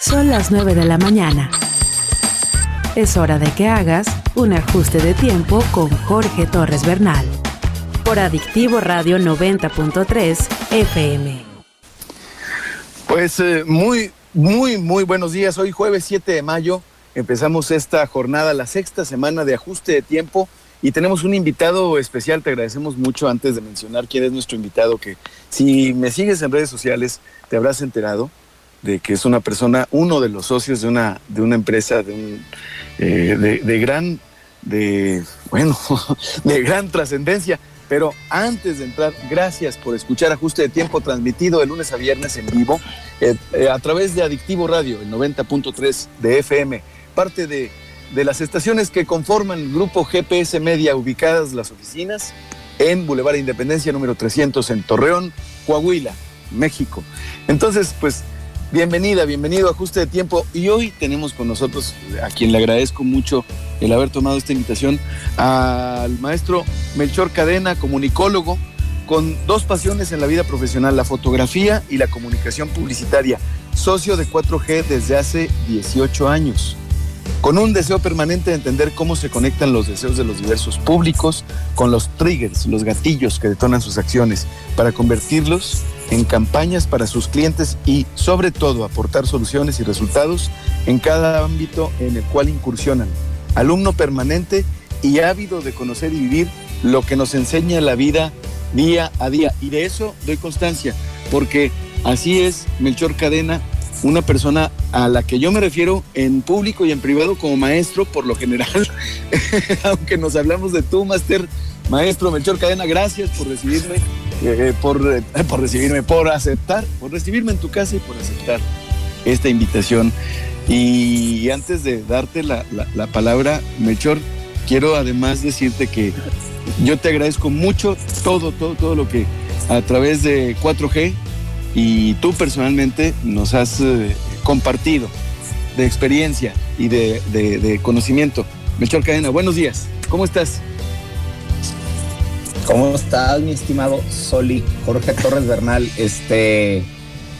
Son las 9 de la mañana. Es hora de que hagas un ajuste de tiempo con Jorge Torres Bernal por Adictivo Radio 90.3 FM. Pues eh, muy, muy, muy buenos días. Hoy jueves 7 de mayo empezamos esta jornada, la sexta semana de ajuste de tiempo y tenemos un invitado especial. Te agradecemos mucho antes de mencionar quién es nuestro invitado, que si me sigues en redes sociales te habrás enterado que es una persona, uno de los socios de una, de una empresa de, un, eh, de, gran, de, bueno, de gran trascendencia. Pero antes de entrar, gracias por escuchar Ajuste de Tiempo transmitido de lunes a viernes en vivo eh, eh, a través de Adictivo Radio, el 90.3 de FM, parte de, de las estaciones que conforman el grupo GPS Media ubicadas las oficinas en Boulevard Independencia número 300 en Torreón, Coahuila, México. Entonces, pues Bienvenida, bienvenido a Ajuste de Tiempo. Y hoy tenemos con nosotros, a quien le agradezco mucho el haber tomado esta invitación, al maestro Melchor Cadena, comunicólogo, con dos pasiones en la vida profesional, la fotografía y la comunicación publicitaria, socio de 4G desde hace 18 años, con un deseo permanente de entender cómo se conectan los deseos de los diversos públicos con los triggers, los gatillos que detonan sus acciones, para convertirlos en campañas para sus clientes y sobre todo aportar soluciones y resultados en cada ámbito en el cual incursionan. Alumno permanente y ávido de conocer y vivir lo que nos enseña la vida día a día. Y de eso doy constancia, porque así es Melchor Cadena, una persona a la que yo me refiero en público y en privado como maestro, por lo general, aunque nos hablamos de tú, máster, maestro Melchor Cadena, gracias por recibirme eh, por, eh, por recibirme, por aceptar, por recibirme en tu casa y por aceptar esta invitación. Y antes de darte la, la, palabra, Melchor, quiero además decirte que yo te agradezco mucho todo, todo, todo lo que a través de 4G y tú personalmente nos has eh, compartido de experiencia y de, de, de conocimiento. Melchor Cadena, buenos días. ¿Cómo estás? ¿Cómo estás, mi estimado Soli? Jorge Torres Bernal. Este,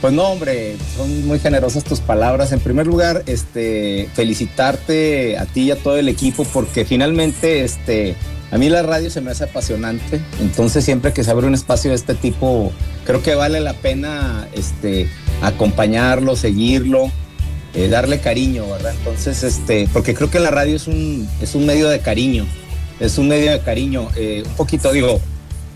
pues no, hombre, son muy generosas tus palabras. En primer lugar, este, felicitarte a ti y a todo el equipo porque finalmente, este, a mí la radio se me hace apasionante. Entonces, siempre que se abre un espacio de este tipo, creo que vale la pena, este, acompañarlo, seguirlo. Eh, darle cariño, ¿verdad? Entonces, este, porque creo que la radio es un, es un medio de cariño es un medio de cariño. Eh, un poquito digo,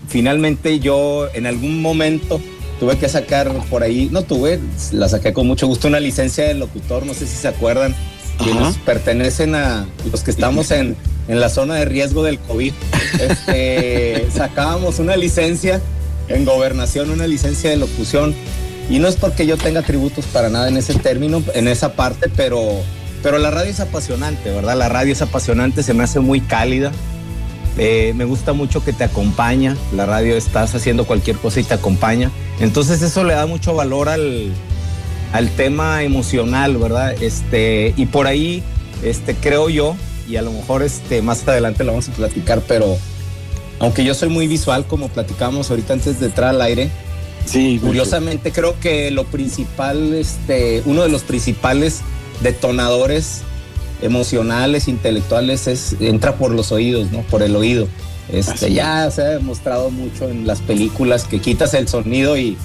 finalmente yo en algún momento tuve que sacar por ahí, no tuve, la saqué con mucho gusto, una licencia de locutor, no sé si se acuerdan, que nos pertenecen a los que estamos en, en la zona de riesgo del COVID. Este, sacábamos una licencia en gobernación, una licencia de locución. Y no es porque yo tenga tributos para nada en ese término, en esa parte, pero, pero la radio es apasionante, ¿verdad? La radio es apasionante, se me hace muy cálida. Eh, me gusta mucho que te acompaña. La radio estás haciendo cualquier cosa y te acompaña. Entonces eso le da mucho valor al, al tema emocional, ¿verdad? Este, y por ahí, este, creo yo, y a lo mejor este, más adelante lo vamos a platicar, pero aunque yo soy muy visual, como platicábamos ahorita antes de entrar al aire, sí, curiosamente creo que lo principal, este, uno de los principales detonadores emocionales, intelectuales, es, entra por los oídos, ¿no? Por el oído. Este, ya se ha demostrado mucho en las películas que quitas el sonido y,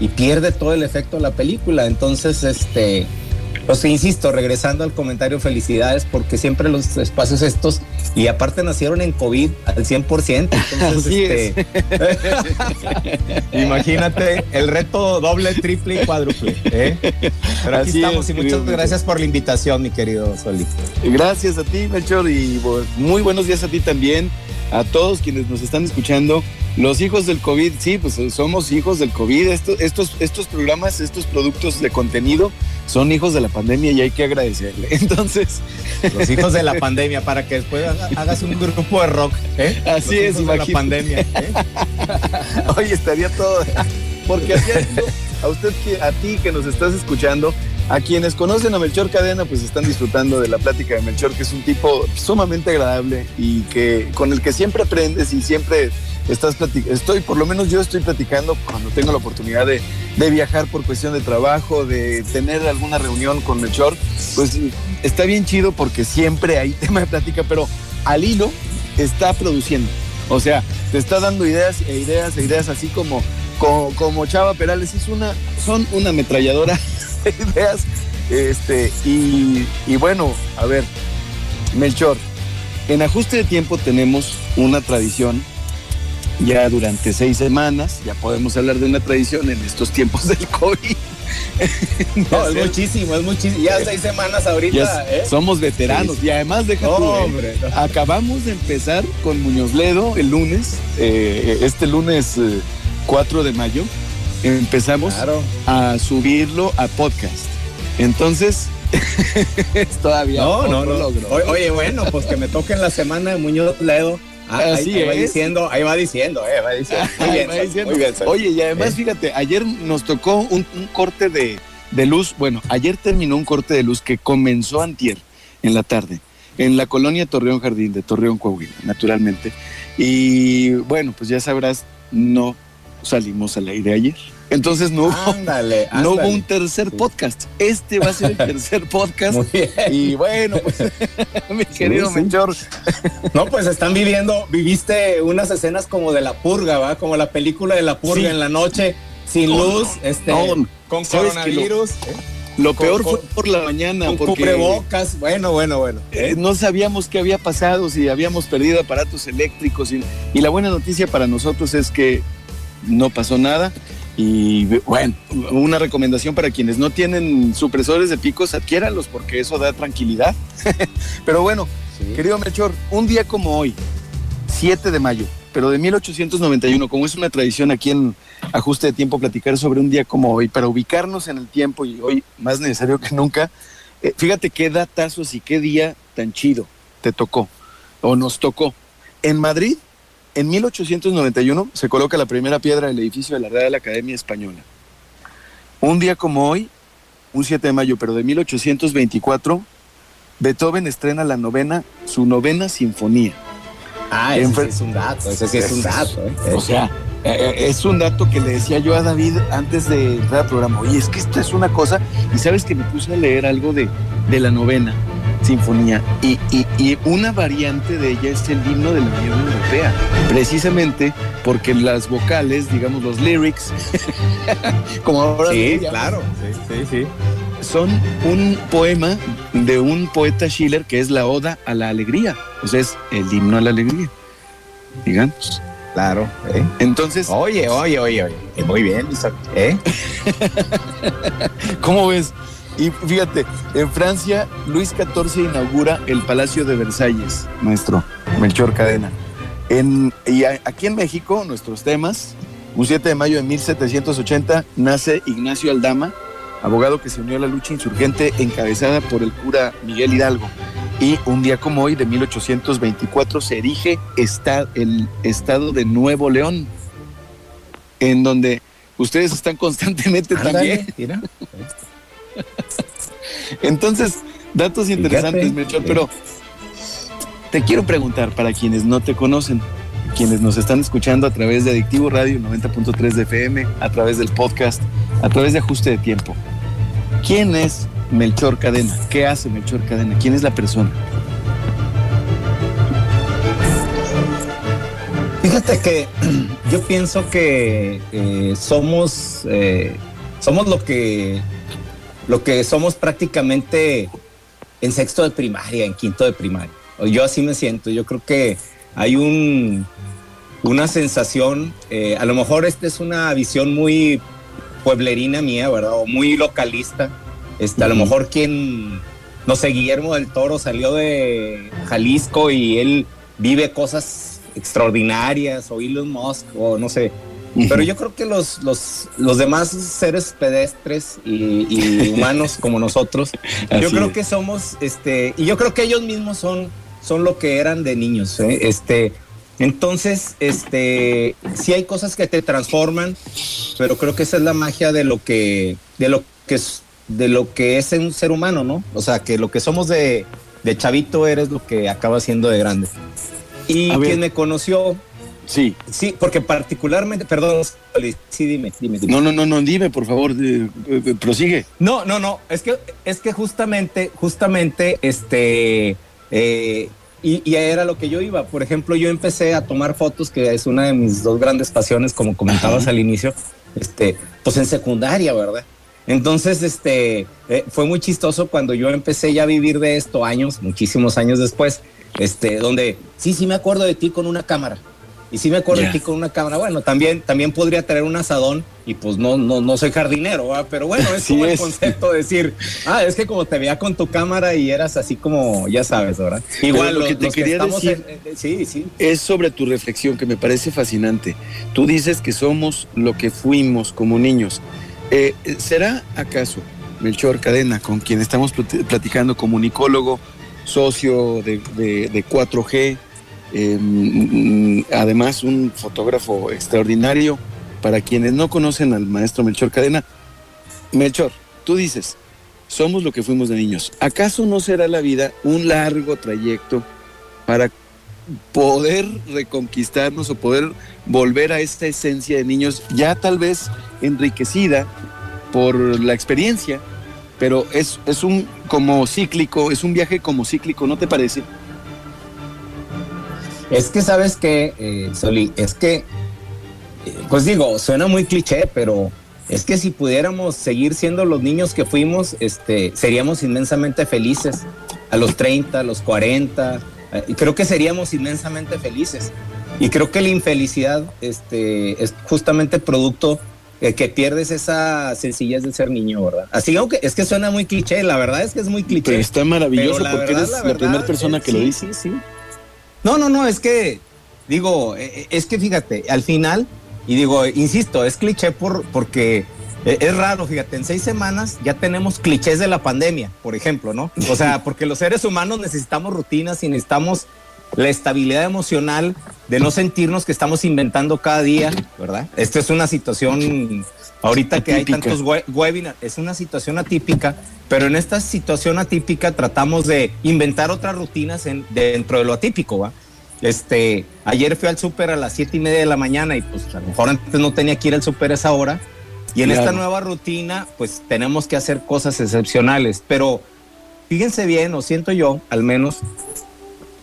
y pierde todo el efecto de la película. Entonces, este, pues insisto, regresando al comentario, felicidades porque siempre los espacios estos, y aparte nacieron en COVID al 100%. Entonces, este, imagínate el reto doble, triple y cuádruple. ¿eh? Pero aquí estamos y muchas gracias por la invitación, mi querido Soli. Gracias a ti, Melchor, y muy buenos días a ti también, a todos quienes nos están escuchando. Los hijos del COVID, sí, pues somos hijos del COVID. Estos, estos, estos programas, estos productos de contenido son hijos de la pandemia y hay que agradecerle. Entonces. Los hijos de la pandemia, para que después hagas un grupo de rock. ¿eh? Así es, de la pandemia. ¿eh? Oye, estaría todo. Porque a usted, a ti que nos estás escuchando, a quienes conocen a Melchor Cadena, pues están disfrutando de la plática de Melchor, que es un tipo sumamente agradable y que con el que siempre aprendes y siempre estás estoy, por lo menos yo estoy platicando cuando tengo la oportunidad de, viajar por cuestión de trabajo, de tener alguna reunión con Melchor, pues está bien chido porque siempre hay tema de plática, pero al hilo está produciendo. O sea, te está dando ideas e ideas e ideas así como, como, Chava Perales. Es una, son una ametralladora de ideas. Este, y, y bueno, a ver, Melchor, en ajuste de tiempo tenemos una tradición ya durante seis semanas, ya podemos hablar de una tradición en estos tiempos del COVID. no, es muchísimo, es muchísimo. Ya seis semanas ahorita. ¿eh? Somos veteranos y además deja ¿eh? acabamos de empezar con Muñoz Ledo el lunes, eh, este lunes 4 de mayo, empezamos a subirlo a podcast. Entonces, todavía no, no, no, logro. Oye, bueno, pues que me toque en la semana de Muñoz Ledo Ah, ahí, va diciendo, ahí va diciendo, eh, va diciendo. Muy bien, Oye, y además, eh. fíjate, ayer nos tocó un, corte de, luz. Bueno, ayer terminó un corte de luz que comenzó antier en la tarde en la colonia Torreón Jardín de Torreón Coahuila, naturalmente. Y bueno, pues ya sabrás, no salimos al aire ayer. Entonces no hubo, no hubo un tercer podcast. Este va a ser el tercer podcast. Y bueno, pues, mi querido Menchor. No, pues están viviendo, viviste unas escenas como de la purga, ¿va? Como la película de la purga en la noche, sin luz, este, con coronavirus. Lo, peor fue por la mañana. Con cubrebocas, bueno, bueno, bueno. Eh, no sabíamos qué había pasado, si habíamos perdido aparatos eléctricos. y la buena noticia para nosotros es que no pasó nada. Y bueno, una recomendación para quienes no tienen supresores de picos, adquiéranlos porque eso da tranquilidad. pero bueno, querido Melchor, un día como hoy, 7 de mayo, pero de 1891, como es una tradición aquí en Ajuste de Tiempo platicar sobre un día como hoy, para ubicarnos en el tiempo y hoy más necesario que nunca, eh, fíjate qué datazos y qué día tan chido te tocó o nos tocó. En Madrid en 1891 se coloca la primera piedra del edificio de la Real Academia Española. Un día como hoy, un 7 de mayo, pero de 1824, Beethoven estrena la novena, su novena sinfonía. Ah, ese sí es un dato, ese sí es un dato. ¿eh? O sea, es un dato que le decía yo a David antes de entrar al programa. Oye, es que esto es una cosa, y sabes que me puse a leer algo de, de la novena sinfonía y, y, una variante de ella es el himno de la Unión Europea, precisamente porque las vocales, digamos los lyrics, como ahora sí, claro, sí, sí, sí, son un poema de un poeta Schiller que es la Oda a la Alegría, o sea, es el himno a la alegría, digamos. Claro. ¿eh? Entonces. Oye, oye, oye, oye. Muy bien, ¿eh? ¿Cómo ves? Y fíjate, en Francia, Luis XIV inaugura el Palacio de Versalles, maestro Melchor Cadena. En, y aquí en México, nuestros temas, un 7 de mayo de 1780 nace Ignacio Aldama, abogado que se unió a la lucha insurgente encabezada por el cura Miguel Hidalgo. Y un día como hoy, de 1824, se erige el Estado de Nuevo León, en donde ustedes están constantemente también. Entonces, datos interesantes, Melchor, pero te quiero preguntar para quienes no te conocen, quienes nos están escuchando a través de Adictivo Radio 90.3 de FM, a través del podcast, a través de Ajuste de Tiempo. ¿Quién es Melchor Cadena? ¿Qué hace Melchor Cadena? ¿Quién es la persona? Fíjate que yo pienso que eh, somos, eh, somos lo que lo que somos prácticamente en sexto de primaria, en quinto de primaria. Yo así me siento. Yo creo que hay un, una sensación, eh, a lo mejor esta es una visión muy pueblerina mía, ¿verdad? O muy localista. Este, A lo mejor quien, no sé, Guillermo del Toro salió de Jalisco y él vive cosas extraordinarias, o Elon Musk, o no sé, pero yo creo que los, los, los demás seres pedestres y, humanos como nosotros, yo creo que somos, este, y yo creo que ellos mismos son, son lo que eran de niños. ¿eh? Este, entonces, este, sí hay cosas que te transforman, pero creo que esa es la magia de lo que, de lo que es, de lo que es un ser humano, ¿no? O sea, que lo que somos de, de chavito eres lo que acaba siendo de grande. Y quien me conoció Sí. Sí, porque particularmente, perdón, sí, dime, dime, No, no, no, no, dime, por favor, prosigue. No, no, no, es que, es que justamente, justamente, este, eh, y, y, era lo que yo iba. Por ejemplo, yo empecé a tomar fotos, que es una de mis dos grandes pasiones, como comentabas al inicio, este, pues en secundaria, ¿verdad? Entonces, este, eh, fue muy chistoso cuando yo empecé ya a vivir de esto años, muchísimos años después, este, donde sí, sí me acuerdo de ti con una cámara. Y sí me acuerdo de ti con una cámara. Bueno, también, también podría tener un asadón y pues no, no, no soy jardinero, pero bueno, es como el concepto de decir, ah, es que como te veía con tu cámara y eras así como, ya sabes, ¿verdad? Igual lo que te quería decir sí, sí. es sobre tu reflexión que me parece fascinante. Tú dices que somos lo que fuimos como niños. Eh, ¿Será acaso Melchor Cadena, con quien estamos platicando, comunicólogo, socio de, 4G, em, además un fotógrafo extraordinario? Para quienes no conocen al maestro Melchor Cadena, Melchor, tú dices, somos lo que fuimos de niños. ¿Acaso no será la vida un largo trayecto para poder reconquistarnos o poder volver a esta esencia de niños ya tal vez enriquecida por la experiencia, pero es, es un como cíclico, es un viaje como cíclico, ¿no te parece? Es que sabes que, eh, Soli, es que, eh, pues digo, suena muy cliché, pero es que si pudiéramos seguir siendo los niños que fuimos, este, seríamos inmensamente felices a los 30, a los 40, eh, y creo que seríamos inmensamente felices. Y creo que la infelicidad este, es justamente producto de que pierdes esa sencillez de ser niño, ¿verdad? Así que es que suena muy cliché, la verdad es que es muy cliché. Pero está maravilloso porque eres la, primera persona que lo dice. Sí, sí. No, no, no, es que, digo, eh, eh, es que fíjate, al final, y digo, insisto, es cliché por, porque es raro, fíjate, en seis semanas ya tenemos clichés de la pandemia, por ejemplo, ¿no? O sea, porque los seres humanos necesitamos rutinas y necesitamos la estabilidad emocional de no sentirnos que estamos inventando cada día, ¿verdad? Esta es una situación, ahorita que hay tantos webinars, es una situación atípica, pero en esta situación atípica tratamos de inventar otras rutinas en, dentro de lo atípico, ¿va? Este, ayer fui al súper a las siete y media de la mañana y pues a lo mejor antes no tenía que ir al súper a esa hora. Y en esta nueva rutina, pues tenemos que hacer cosas excepcionales. Pero fíjense bien, o siento yo, al menos,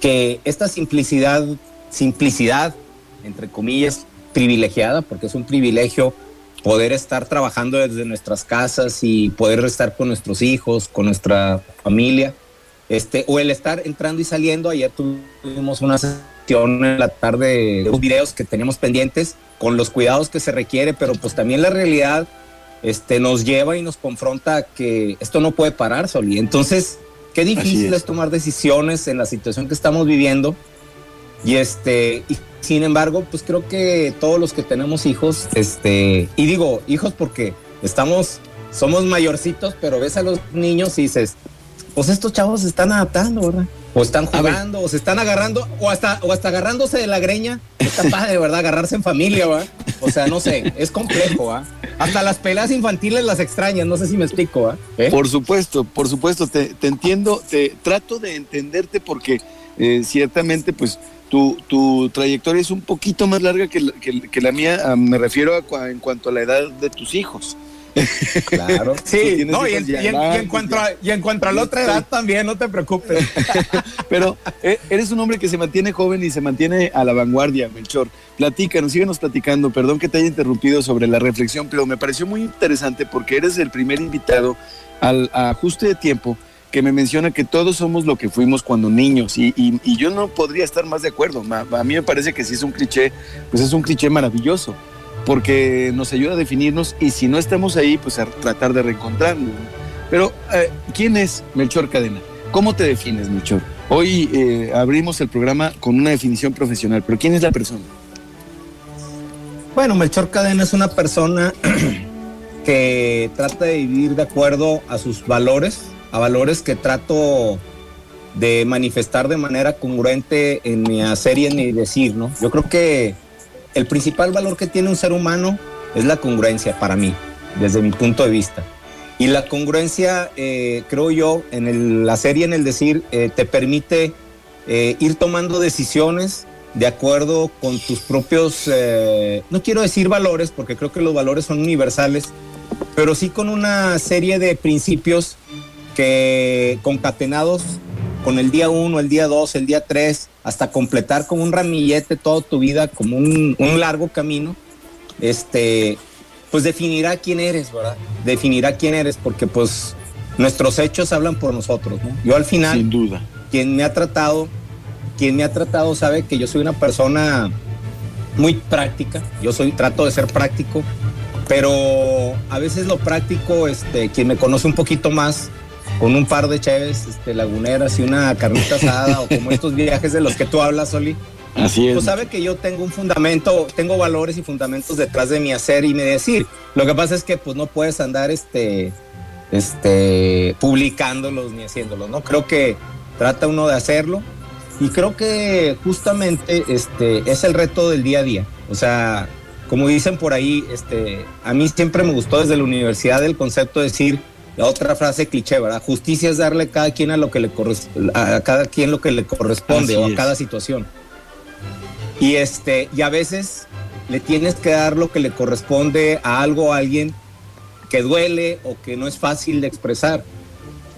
que esta simplicidad, simplicidad, entre comillas, privilegiada, porque es un privilegio poder estar trabajando desde nuestras casas y poder estar con nuestros hijos, con nuestra familia, este, o el estar entrando y saliendo. Ayer tuvimos una sesión en la tarde de los videos que teníamos pendientes con los cuidados que se requiere, pero pues también la realidad este, nos lleva y nos confronta a que esto no puede parar, Soli. Entonces, Qué difícil es. tomar decisiones en la situación que estamos viviendo. Y este, y sin embargo, pues creo que todos los que tenemos hijos, este, y digo hijos porque estamos, somos mayorcitos, pero ves a los niños y dices, pues estos chavos se están adaptando, ¿verdad? O están jugando, o se están agarrando, o hasta, o hasta agarrándose de la greña. Está padre, ¿verdad? Agarrarse en familia, ¿va? O sea, no sé, es complejo, ¿va? Hasta las peleas infantiles las extrañas, no sé si me explico, ¿va? ¿Eh? Por supuesto, por supuesto, te, entiendo, te trato de entenderte porque eh, ciertamente, pues, tu, tu, trayectoria es un poquito más larga que, que, la mía, ah, me refiero a, en cuanto a la edad de tus hijos. Claro. Sí, no, y, en, cuanto a, y en cuanto a la otra edad también, no te preocupes. Pero eh, eres un hombre que se mantiene joven y se mantiene a la vanguardia, Melchor. Platícanos, síguenos platicando. Perdón que te haya interrumpido sobre la reflexión, pero me pareció muy interesante porque eres el primer invitado al ajuste de tiempo que me menciona que todos somos lo que fuimos cuando niños y, y yo no podría estar más de acuerdo. A mí me parece que si es un cliché, pues es un cliché maravilloso porque nos ayuda a definirnos y si no estamos ahí, pues a tratar de reencontrarnos. Pero, eh, ¿quién es Melchor Cadena? ¿Cómo te defines, Melchor? Hoy eh, abrimos el programa con una definición profesional, pero ¿quién es la persona? Bueno, Melchor Cadena es una persona que trata de vivir de acuerdo a sus valores, a valores que trato de manifestar de manera congruente en mi hacer y en mi decir, ¿no? Yo creo que el principal valor que tiene un ser humano es la congruencia para mí, desde mi punto de vista. Y la congruencia, eh, creo yo, en la serie, en el decir, eh, te permite eh, ir tomando decisiones de acuerdo con tus propios, no quiero decir valores, porque creo que los valores son universales, pero sí con una serie de principios que concatenados con el día uno, el día dos, el día tres, hasta completar como un ramillete toda tu vida, como un, un largo camino, este, pues definirá quién eres, ¿verdad? Definirá quién eres, porque pues nuestros hechos hablan por nosotros, ¿no? Yo al final, Sin duda. quien me ha tratado, quien me ha tratado sabe que yo soy una persona muy práctica, yo soy, trato de ser práctico, pero a veces lo práctico, este, quien me conoce un poquito más, con un par de cheves este, laguneras y una carnita asada o como estos viajes de los que tú hablas, Oli, Así es. pues sabe que yo tengo un fundamento, tengo valores y fundamentos detrás de mi hacer y mi decir. Lo que pasa es que pues no puedes andar este, este, publicándolos ni haciéndolos, ¿no? Creo que trata uno de hacerlo y creo que justamente este es el reto del día a día. O sea, como dicen por ahí, este, a mí siempre me gustó desde la universidad el concepto de decir la otra frase cliché, ¿verdad? Justicia es darle a cada quien a lo que le corresponde, a cada quien lo que le corresponde Así o a es. cada situación. Y este, y a veces le tienes que dar lo que le corresponde a algo o a alguien que duele o que no es fácil de expresar.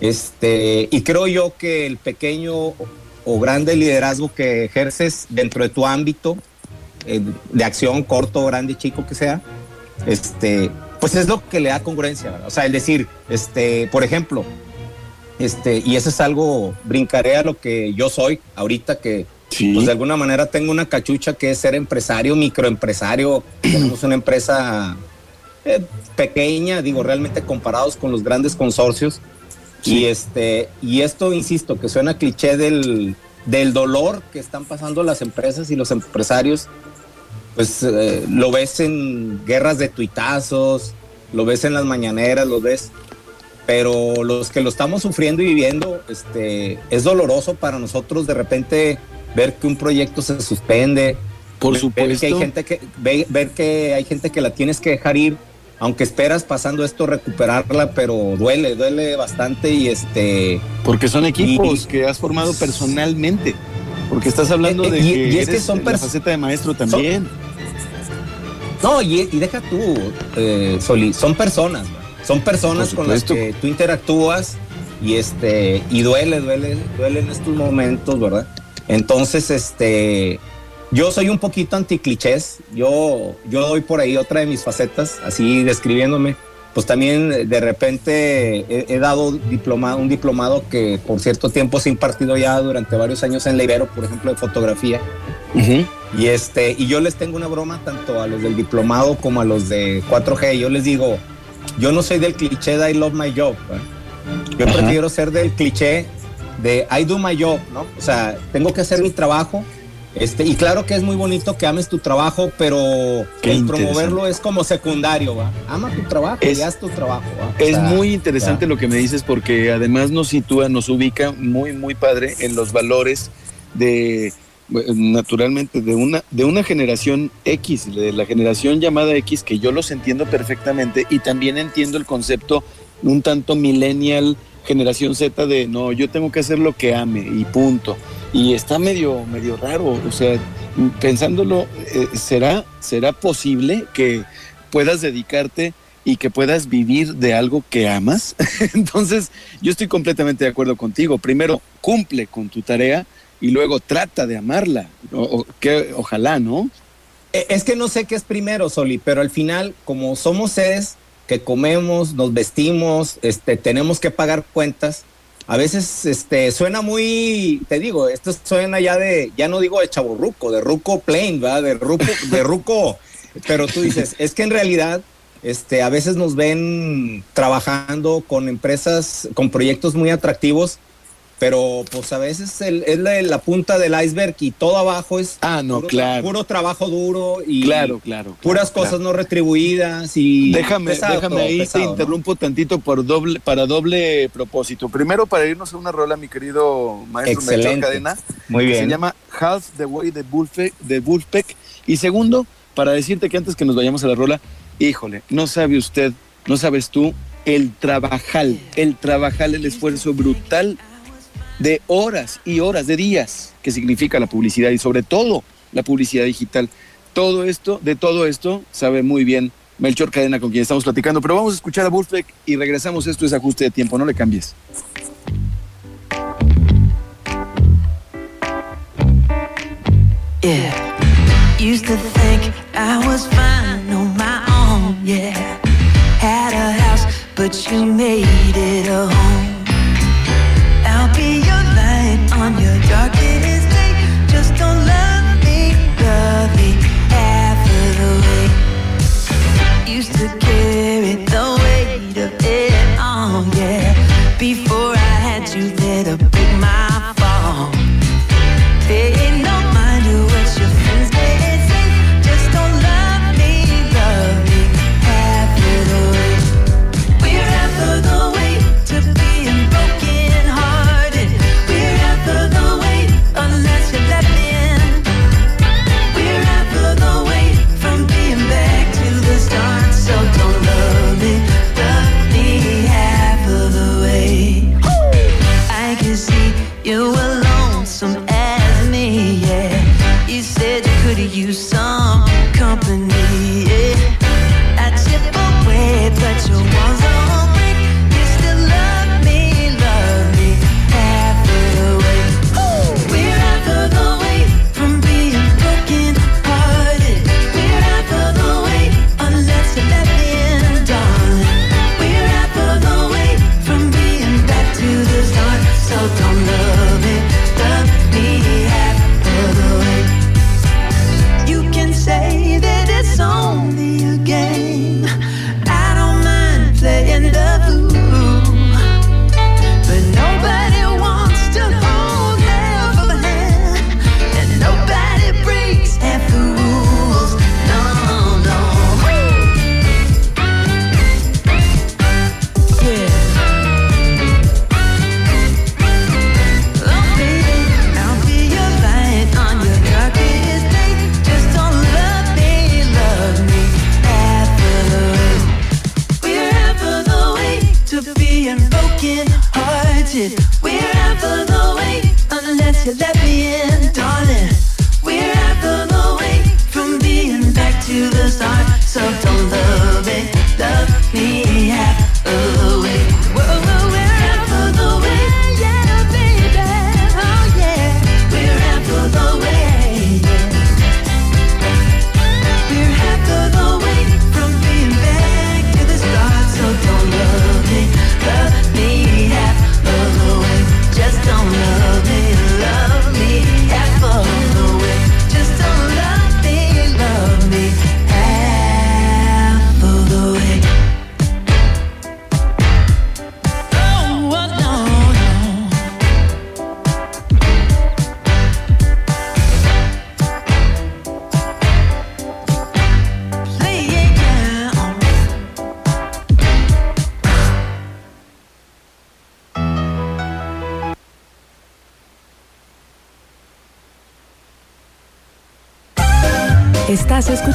Este, y creo yo que el pequeño o- o grande liderazgo que ejerces dentro de tu ámbito eh, de acción, corto, grande, chico que sea, este, pues es lo que le da congruencia. ¿verdad? O sea, el decir, este, por ejemplo, este, y eso es algo, brincaré a lo que yo soy ahorita que Sí. pues de alguna manera tengo una cachucha que es ser empresario, microempresario. Tenemos una empresa eh, pequeña, digo, realmente comparados con los grandes consorcios. Y este, y esto, insisto, que suena cliché del, del dolor que están pasando las empresas y los empresarios, pues eh, lo ves en guerras de tuitazos, lo ves en las mañaneras, lo ves. Pero los que lo estamos sufriendo y viviendo, este, es doloroso para nosotros de repente ver que un proyecto se suspende, Por ver supuesto. que hay gente que ve- ver que hay gente que la tienes que dejar ir, aunque esperas pasando esto recuperarla, pero duele, duele bastante y este Porque son equipos Y- que has formado personalmente. Porque estás hablando Eh, eh, de y- que, y es que eres son la faceta de maestro también. No y, y deja tú, eh, Soli, son personas, son personas con las que tú interactúas y este y duele, duele, duele en estos momentos, ¿verdad? Entonces, este yo soy un poquito anticlichés, yo yo doy por ahí otra de mis facetas, así describiéndome. Pues también de repente he, he dado diplomado, un diplomado que por cierto tiempo se ha impartido ya durante varios años en la Ibero, por ejemplo, de fotografía. Ujú. Y este, y yo les tengo una broma tanto a los del diplomado como a los de 4G. Yo les digo, yo no soy del cliché de I love my job. ¿verdad? Yo Ajá. prefiero ser del cliché de I do my job, ¿no? O sea, tengo que hacer mi trabajo. Este, y claro que es muy bonito que ames tu trabajo, pero Qué el promoverlo es como secundario, ¿va? Ama tu trabajo Es- y haz tu trabajo, ¿va? O Es sea, muy interesante lo que me dices porque además nos sitúa, nos ubica muy, muy padre en los valores de, naturalmente, de una, de una generación X, de la generación llamada X, que yo los entiendo perfectamente y también entiendo el concepto un tanto millennial, generación Z de no, yo tengo que hacer lo que ame y punto. Y está medio, medio raro, o sea, pensándolo, eh, ¿será, ¿será posible que puedas dedicarte y que puedas vivir de algo que amas. Entonces, yo estoy completamente de acuerdo contigo. Primero, cumple con tu tarea y luego trata de amarla. O, que, ojalá, ¿no? Eh, Es que no sé qué es primero, Soli, pero al final, como somos seres que comemos, nos vestimos, este, tenemos que pagar cuentas, a veces este, suena muy, te digo, esto suena ya de, ya no digo de chaborruco, de ruco plain, ¿verdad? De ruco, de ruco, pero tú dices, es que en realidad, este, a veces nos ven trabajando con empresas, con proyectos muy atractivos, pero pues a veces el- es la, la punta del iceberg y todo abajo es Ah, no, puro, claro. puro trabajo duro y Claro, claro. puras claro, cosas no retribuidas y. Déjame, pesado déjame ahí, pesado, te ¿no? interrumpo tantito por doble, para doble propósito. Primero, para irnos a una rola, mi querido maestro Melchor Excelente. Cadena. Muy que bien. Se llama Half the Way de Wolfpack, de Wolfpack. Y segundo, para decirte que antes que nos vayamos a la rola, híjole, no sabe usted, no sabes tú, el trabajal, el trabajal, el esfuerzo brutal de horas y horas, de días, que significa la publicidad y sobre todo la publicidad digital. Todo esto, de todo esto, sabe muy bien Melchor Cadena con quien estamos platicando. Pero vamos a escuchar a Wolfbeck y regresamos. Esto es ajuste de tiempo, no le cambies. On your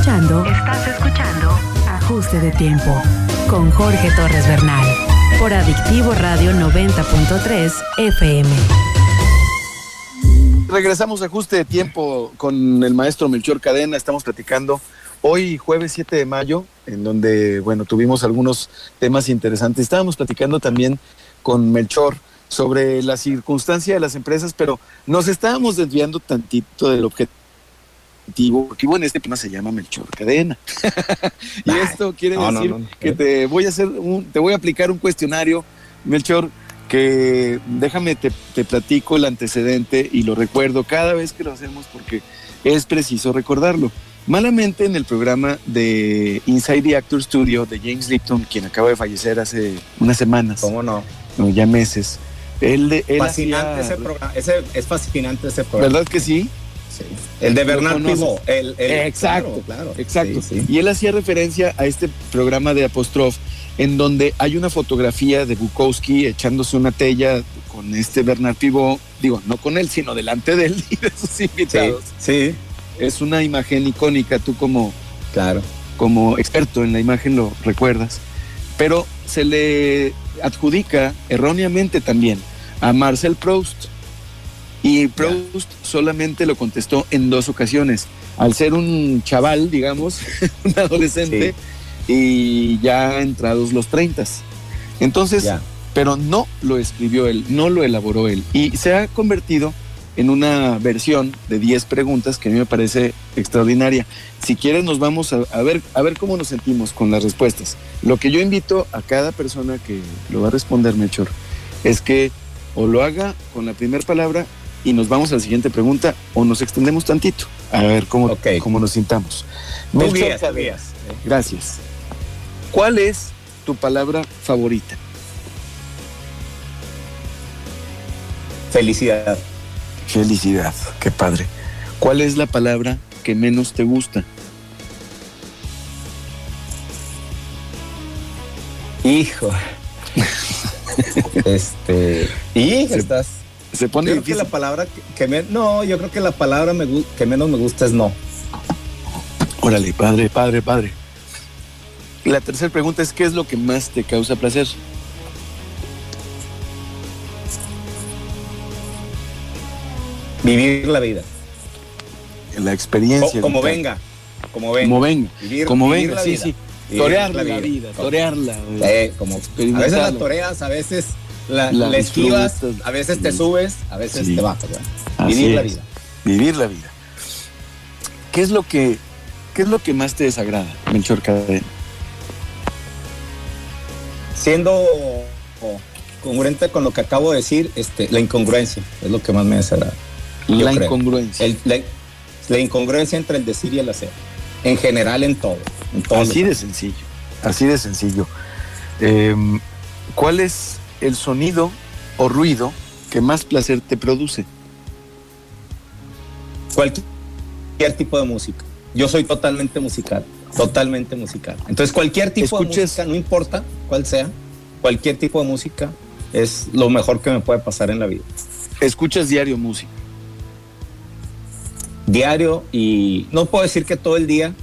escuchando. Estás escuchando. Ajuste de tiempo. Con Jorge Torres Bernal. Por Adictivo Radio 90.3 FM. Regresamos a ajuste de tiempo con el maestro Melchor Cadena. Estamos platicando hoy, jueves 7 de mayo, en donde, bueno, tuvimos algunos temas interesantes. Estábamos platicando también con Melchor sobre la circunstancia de las empresas, pero nos estábamos desviando tantito del objetivo. Porque bueno, este tema se llama Melchor Cadena. y esto quiere no, decir no, no. que te voy a hacer un, te voy a aplicar un cuestionario, Melchor, que déjame te, te platico el antecedente y lo recuerdo cada vez que lo hacemos porque es preciso recordarlo. Malamente en el programa de Inside the Actor Studio de James Lipton, quien acaba de fallecer hace unas semanas, ¿Cómo no? no, ya meses. Él, él Fascinante hacía- ese programa. Ese, es fascinante ese programa. ¿Verdad que sí? Sí. El de Bernard. Pivot. El, el- exacto, claro, claro. exacto. Sí, sí. Y él hacía referencia a este programa de Apostrof, en donde hay una fotografía de Bukowski echándose una tella con este Bernard Pivot, digo, no con él, sino delante de él y de sus invitados. sí, Es una imagen icónica, tú como, claro. como experto en la imagen lo recuerdas, pero se le adjudica erróneamente también a Marcel Proust. Y Proust solamente lo contestó en dos ocasiones. Al ser un chaval, digamos, un adolescente, y ya entrados los 30. Entonces, pero no lo escribió él, no lo elaboró él. Y se ha convertido en una versión de 10 preguntas que a mí me parece extraordinaria. Si quieres nos vamos a, ver, a ver cómo nos sentimos con las respuestas. Lo que yo invito a cada persona que lo va a responder, Melchor, es que o lo haga con la primera palabra y nos vamos a la siguiente pregunta o nos extendemos tantito a ver cómo, cómo nos sintamos. Melchor, Gracias. ¿Cuál es tu palabra favorita? Felicidad. Felicidad, qué padre. ¿Cuál es la palabra que menos te gusta? Hijo. este. Y estás. Se pone difícil. la palabra que, me, no, yo creo que la palabra que menos me gusta es no. Órale, padre, padre, padre. La tercera pregunta es: ¿qué es lo que más te causa placer? Vivir la vida. La experiencia. como venga. Como venga. Como venga. como venga, sí, sí. Torear la vida, torearla. Eh, como, a veces la toreas, a veces la, esquivas, a veces te subes, a veces te bajas. Vivir la vida. Vivir la vida. ¿Qué es lo que, qué es lo que más te desagrada, Melchor Cadena? Siendo congruente con lo que acabo de decir, este, la incongruencia es lo que más me desagrada. La incongruencia. la, incongruencia entre el decir y el hacer. En general, en todo. así de sencillo. Así de sencillo. Em, ¿Cuál es el sonido o ruido que más placer te produce? Cualquier tipo de música. Yo soy totalmente musical, totalmente musical. Entonces cualquier tipo de música, no importa cuál sea, cualquier tipo de música es lo mejor que me puede pasar en la vida. ¿Escuchas diario música? diario y no puedo decir que todo el día,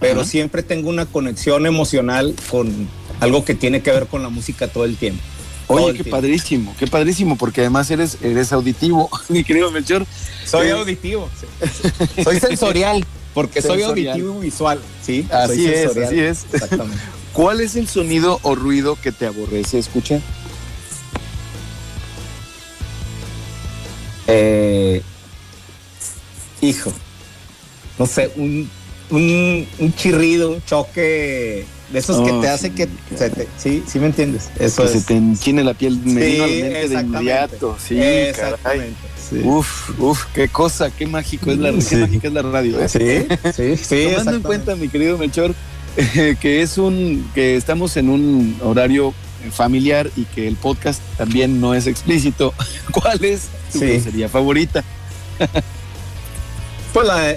pero siempre tengo una conexión emocional con algo que tiene que ver con la música todo el tiempo. Oye, qué padrísimo, qué padrísimo, porque además eres, eres auditivo, mi querido Melchor. Soy auditivo, soy sensorial, porque soy auditivo y visual, ¿sí? Así es, así es. Exactamente. ¿Cuál es el sonido o ruido que te aborrece escuchar? Eh, hijo, no sé, un, un, chirrido, un choque de esos que te hace que se te, sí, sí me entiendes. Eso que se te enchine la piel me de inmediato. Sí, exactamente. Uf, uf, qué cosa, qué mágico es la, qué mágica es la radio. ¿eh? Sí, sí, sí. Tomando en cuenta, mi querido Melchor, que es un, que estamos en un horario familiar y que el podcast también no es explícito. ¿Cuál es tu sería favorita? Pues la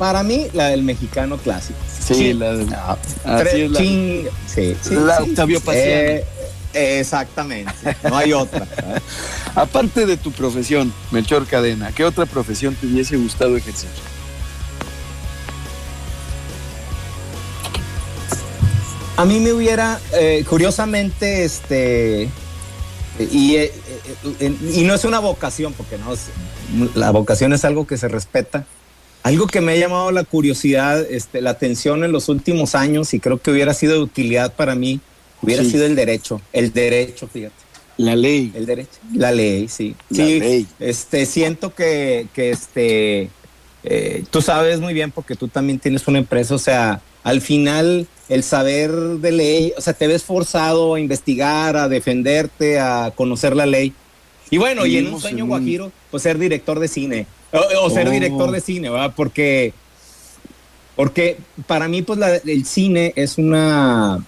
para mí, la del mexicano clásico. Sí, la del. Ah, así es la, sí, sí, la Octavio eh, exactamente, no hay otra. Aparte de tu profesión, Melchor Cadena, ¿qué otra profesión te hubiese gustado ejercer? A mí me hubiera, eh, curiosamente, este, y, eh, y, no es una vocación, porque no, la vocación es algo que se respeta, algo que me ha llamado la curiosidad, este, la atención en los últimos años y creo que hubiera sido de utilidad para mí, hubiera sido el derecho, el derecho, fíjate. La ley. El derecho. La ley, sí. sí, Este, siento que, que este, eh, tú sabes muy bien porque tú también tienes una empresa, o sea, al final el saber de ley, o sea, te ves forzado a investigar, a defenderte, a conocer la ley. Y bueno, y en un sueño guajiro, pues ser director de cine. O, ser oh. director de cine, ¿verdad? Porque, porque para mí, pues el cine es una.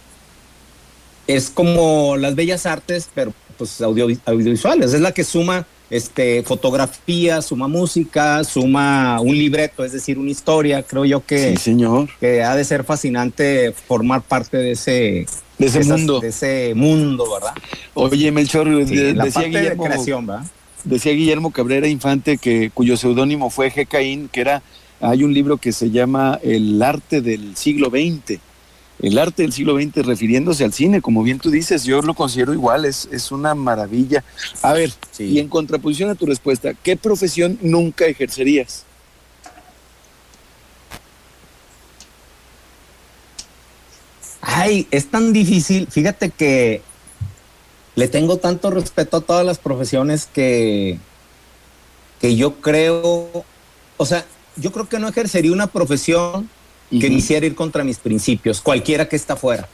Es como las bellas artes, pero pues audiovisuales. Es la que suma este, fotografía, suma música, suma un libreto, es decir, una historia. Creo yo que, señor. que ha de ser fascinante formar parte de ese, de ese mundo. De ese mundo, ¿verdad? Oye, Melchor, decía Guillermo, de creación, ¿verdad? Decía Guillermo Cabrera Infante, que, cuyo seudónimo fue G. Caín, que era, hay un libro que se llama El arte del siglo XX. el arte del siglo XX refiriéndose al cine, como bien tú dices, yo lo considero igual, es, es una maravilla. A ver, y en contraposición a tu respuesta, ¿qué profesión nunca ejercerías? Ay, es tan difícil. Fíjate que le tengo tanto respeto a todas las profesiones que, que yo creo, o sea, yo creo que no ejercería una profesión que me hiciera ir contra mis principios, cualquiera que está fuera.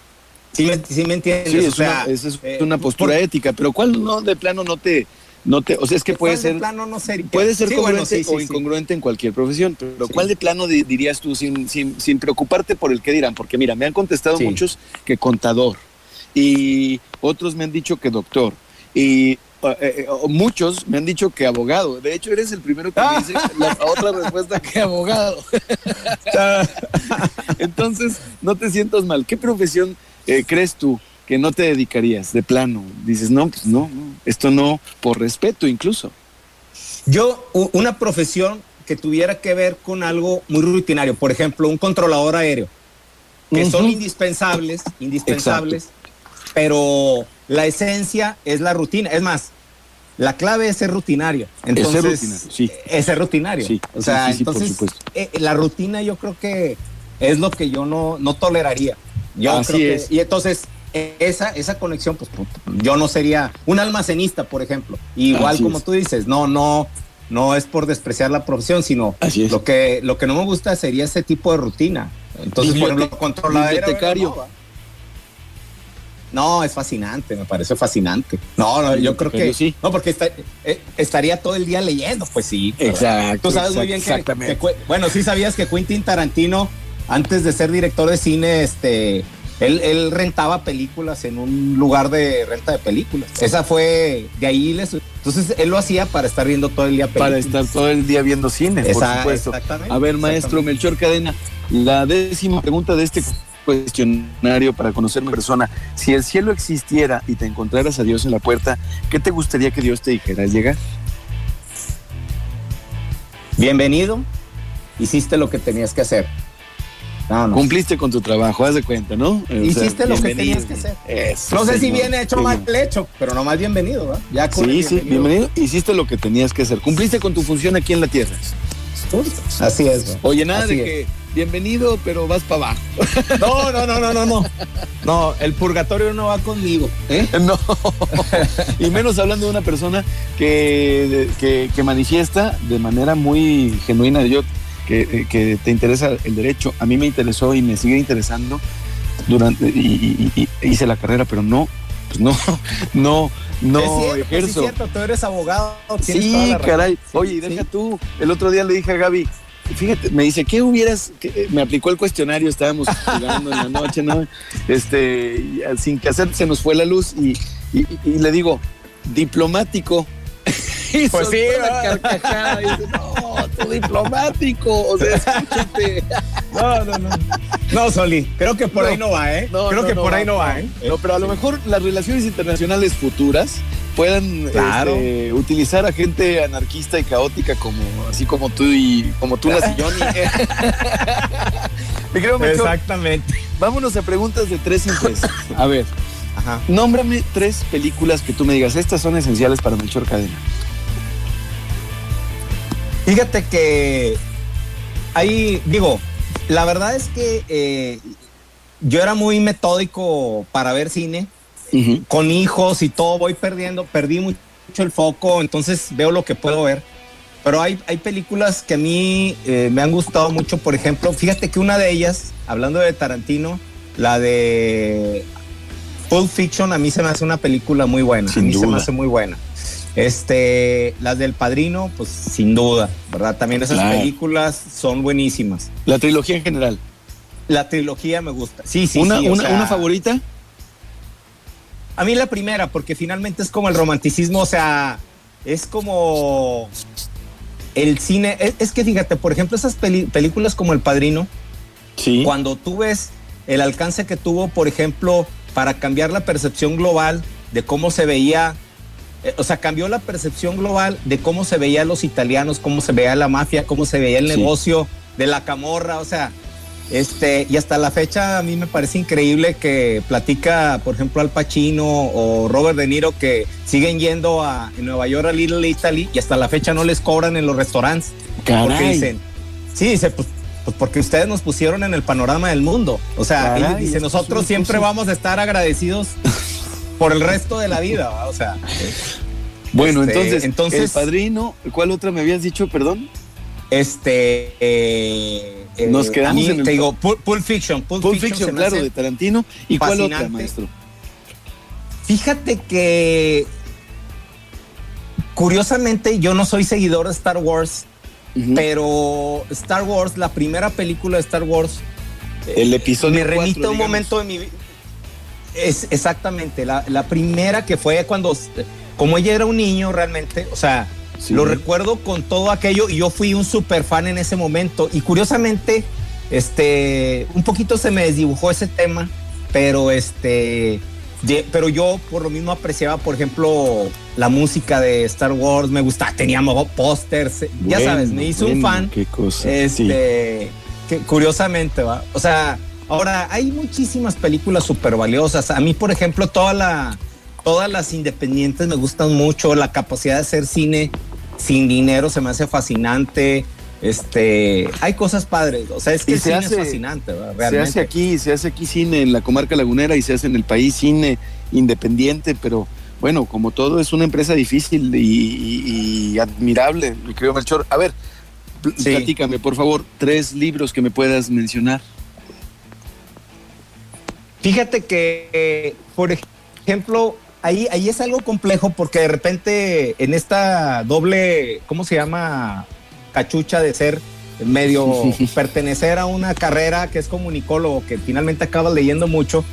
¿Sí me, me entiendes? Sí, es, una, es, eh, una, postura ética, pero ¿cuál no de plano no te, no te, o sea, es que puede ser, plano no puede ser congruente o incongruente en cualquier profesión, pero ¿cuál de plano dirías tú sin, sin, sin, preocuparte por el qué dirán? Porque mira, me han contestado muchos que contador y otros me han dicho que doctor y eh, eh, muchos me han dicho que abogado. De hecho, eres el primero que me dice la otra respuesta que abogado. Entonces, no te sientas mal. ¿Qué profesión eh, crees tú que no te dedicarías de plano? Dices, no, pues no, esto no, por respeto incluso. Yo, una profesión que tuviera que ver con algo muy rutinario, por ejemplo, un controlador aéreo, que son indispensables, indispensables, pero la esencia es la rutina. Es más, la clave es ser rutinario. Entonces, es ser rutinario, sí. Es ser rutinario. Sí, o sea, entonces, eh, la rutina yo creo que es lo que yo no, no toleraría. Yo Así es. y entonces, esa, esa conexión, pues yo no sería un almacenista, por ejemplo. Igual como tú dices, no, no, no es por despreciar la profesión, sino lo que, lo que no me gusta sería ese tipo de rutina. Entonces, por ejemplo, controlar no, es fascinante, me parece fascinante. No, no yo creo que sí. No, porque eh, estaría todo el día leyendo, pues sí. Exacto. Tú sabes muy bien que, bueno, sí sabías que Quentin Tarantino, antes de ser director de cine, este, él, rentaba películas en un lugar de renta de películas. Esa fue, de ahí les, entonces él lo hacía para estar viendo todo el día películas. Para estar todo el día viendo cine, por supuesto. A ver, maestro Melchor Cadena, la décima pregunta de este cuestionario para conocer mi persona. Si el cielo existiera y te encontraras a Dios en la puerta, ¿qué te gustaría que Dios te dijera al llegar? Bienvenido, hiciste lo que tenías que hacer. Cumpliste con tu trabajo, haz de cuenta, ¿no? Hiciste lo que tenías que hacer. no sé si bien hecho o mal hecho, pero no más bienvenido, ¿verdad? Ya sí, sí, bienvenido. Hiciste lo que tenías que hacer. Cumpliste con tu función aquí en la tierra. Así es. Oye, nada de que bienvenido, pero vas para abajo. No, no, no, no, no, no. No, el purgatorio no va conmigo. ¿eh? No. Y menos hablando de una persona que, que, manifiesta de manera muy genuina, yo, que, que, te interesa el derecho. A mí me interesó y me sigue interesando durante y, hice la carrera, pero no, pues no, no, no cierto, Es cierto, tú eres abogado. Sí, caray. Oye, deja tú. El otro día le dije a Gaby, fíjate, me dice, ¿qué hubieras? me aplicó el cuestionario, estábamos jugando en la noche, ¿no? Este, sin que hacer, se nos fue la luz y, le digo, diplomático. y pues sí, la carcajada y dice, no, tú diplomático, o sea, escúchate. No, no, no. No, Soli, creo que por ahí no va, ¿eh? creo que por ahí no va, ¿eh? No, pero a lo mejor las relaciones internacionales futuras puedan este, utilizar a gente anarquista y caótica como así como tú y como tú las y Johnny. Exactamente. Vámonos a preguntas de tres en tres. A ver, Ajá. nómbrame tres películas que tú me digas, estas son esenciales para Melchor Cadena. Fíjate que ahí, digo, la verdad es que eh, yo era muy metódico para ver cine con hijos y todo, voy perdiendo, perdí mucho el foco, entonces veo lo que puedo ver. Pero hay, hay películas que a mí eh, me han gustado mucho, por ejemplo, fíjate que una de ellas, hablando de Tarantino, la de Pulp Fiction, a mí se me hace una película muy buena, a mí se me hace muy buena. Este, las del Padrino, pues sin duda, ¿verdad? También esas películas son buenísimas. La trilogía en general. La trilogía me gusta. Sí, sí, ¿Una, sí. Una, ¿Una favorita? A mí la primera, porque finalmente es como el romanticismo, o sea, es como el cine. Es, que fíjate, por ejemplo, esas películas como El Padrino, sí. cuando tú ves el alcance que tuvo, por ejemplo, para cambiar la percepción global de cómo se veía, o sea, cambió la percepción global de cómo se veía los italianos, cómo se veía la mafia, cómo se veía el negocio de la camorra, o sea, Este, y hasta la fecha a mí me parece increíble que platica, por ejemplo, Al Pacino o Robert De Niro que siguen yendo a Nueva York a Little Italy y hasta la fecha no les cobran en los restaurantes. Porque dicen, sí, dice, pues, pues, porque ustedes nos pusieron en el panorama del mundo. O sea, dice, nosotros siempre vamos a estar agradecidos por el resto de la vida, o sea. Bueno, este, entonces, entonces, el padrino, ¿cuál otra me habías dicho, perdón? Este, eh, nos quedamos en el te digo, Pulp, Fiction, Pulp, Fiction, claro, de Tarantino. ¿Y cuál otra, maestro? Fíjate que curiosamente yo no soy seguidor de Star Wars, pero Star Wars, la primera película de Star Wars, el episodio me remite a un momento de mi vida. Es exactamente la, la primera que fue cuando, como ella era un niño realmente, o sea, lo recuerdo con todo aquello y yo fui un super fan en ese momento. Y curiosamente, este, un poquito se me desdibujó ese tema, pero este, pero yo por lo mismo apreciaba, por ejemplo, la música de Star Wars, me gustaba, teníamos pósters, ya sabes, me hizo un fan. Qué cosa. Este, que, curiosamente, va. O sea, ahora hay muchísimas películas súper valiosas. A mí, por ejemplo, toda la, todas las independientes me gustan mucho, la capacidad de hacer cine sin dinero se me hace fascinante. Este, hay cosas padres, o sea, es que el cine es fascinante, Se hace aquí, se hace aquí cine en la comarca lagunera y se hace en el país cine independiente, pero bueno, como todo es una empresa difícil y, admirable, mi querido Melchor. A ver, platícame, por favor, tres libros que me puedas mencionar. Fíjate que, por ejemplo, ahí, ahí es algo complejo porque de repente en esta doble, ¿cómo se llama? Cachucha de ser medio pertenecer a una carrera que es comunicólogo, que finalmente acabas leyendo mucho.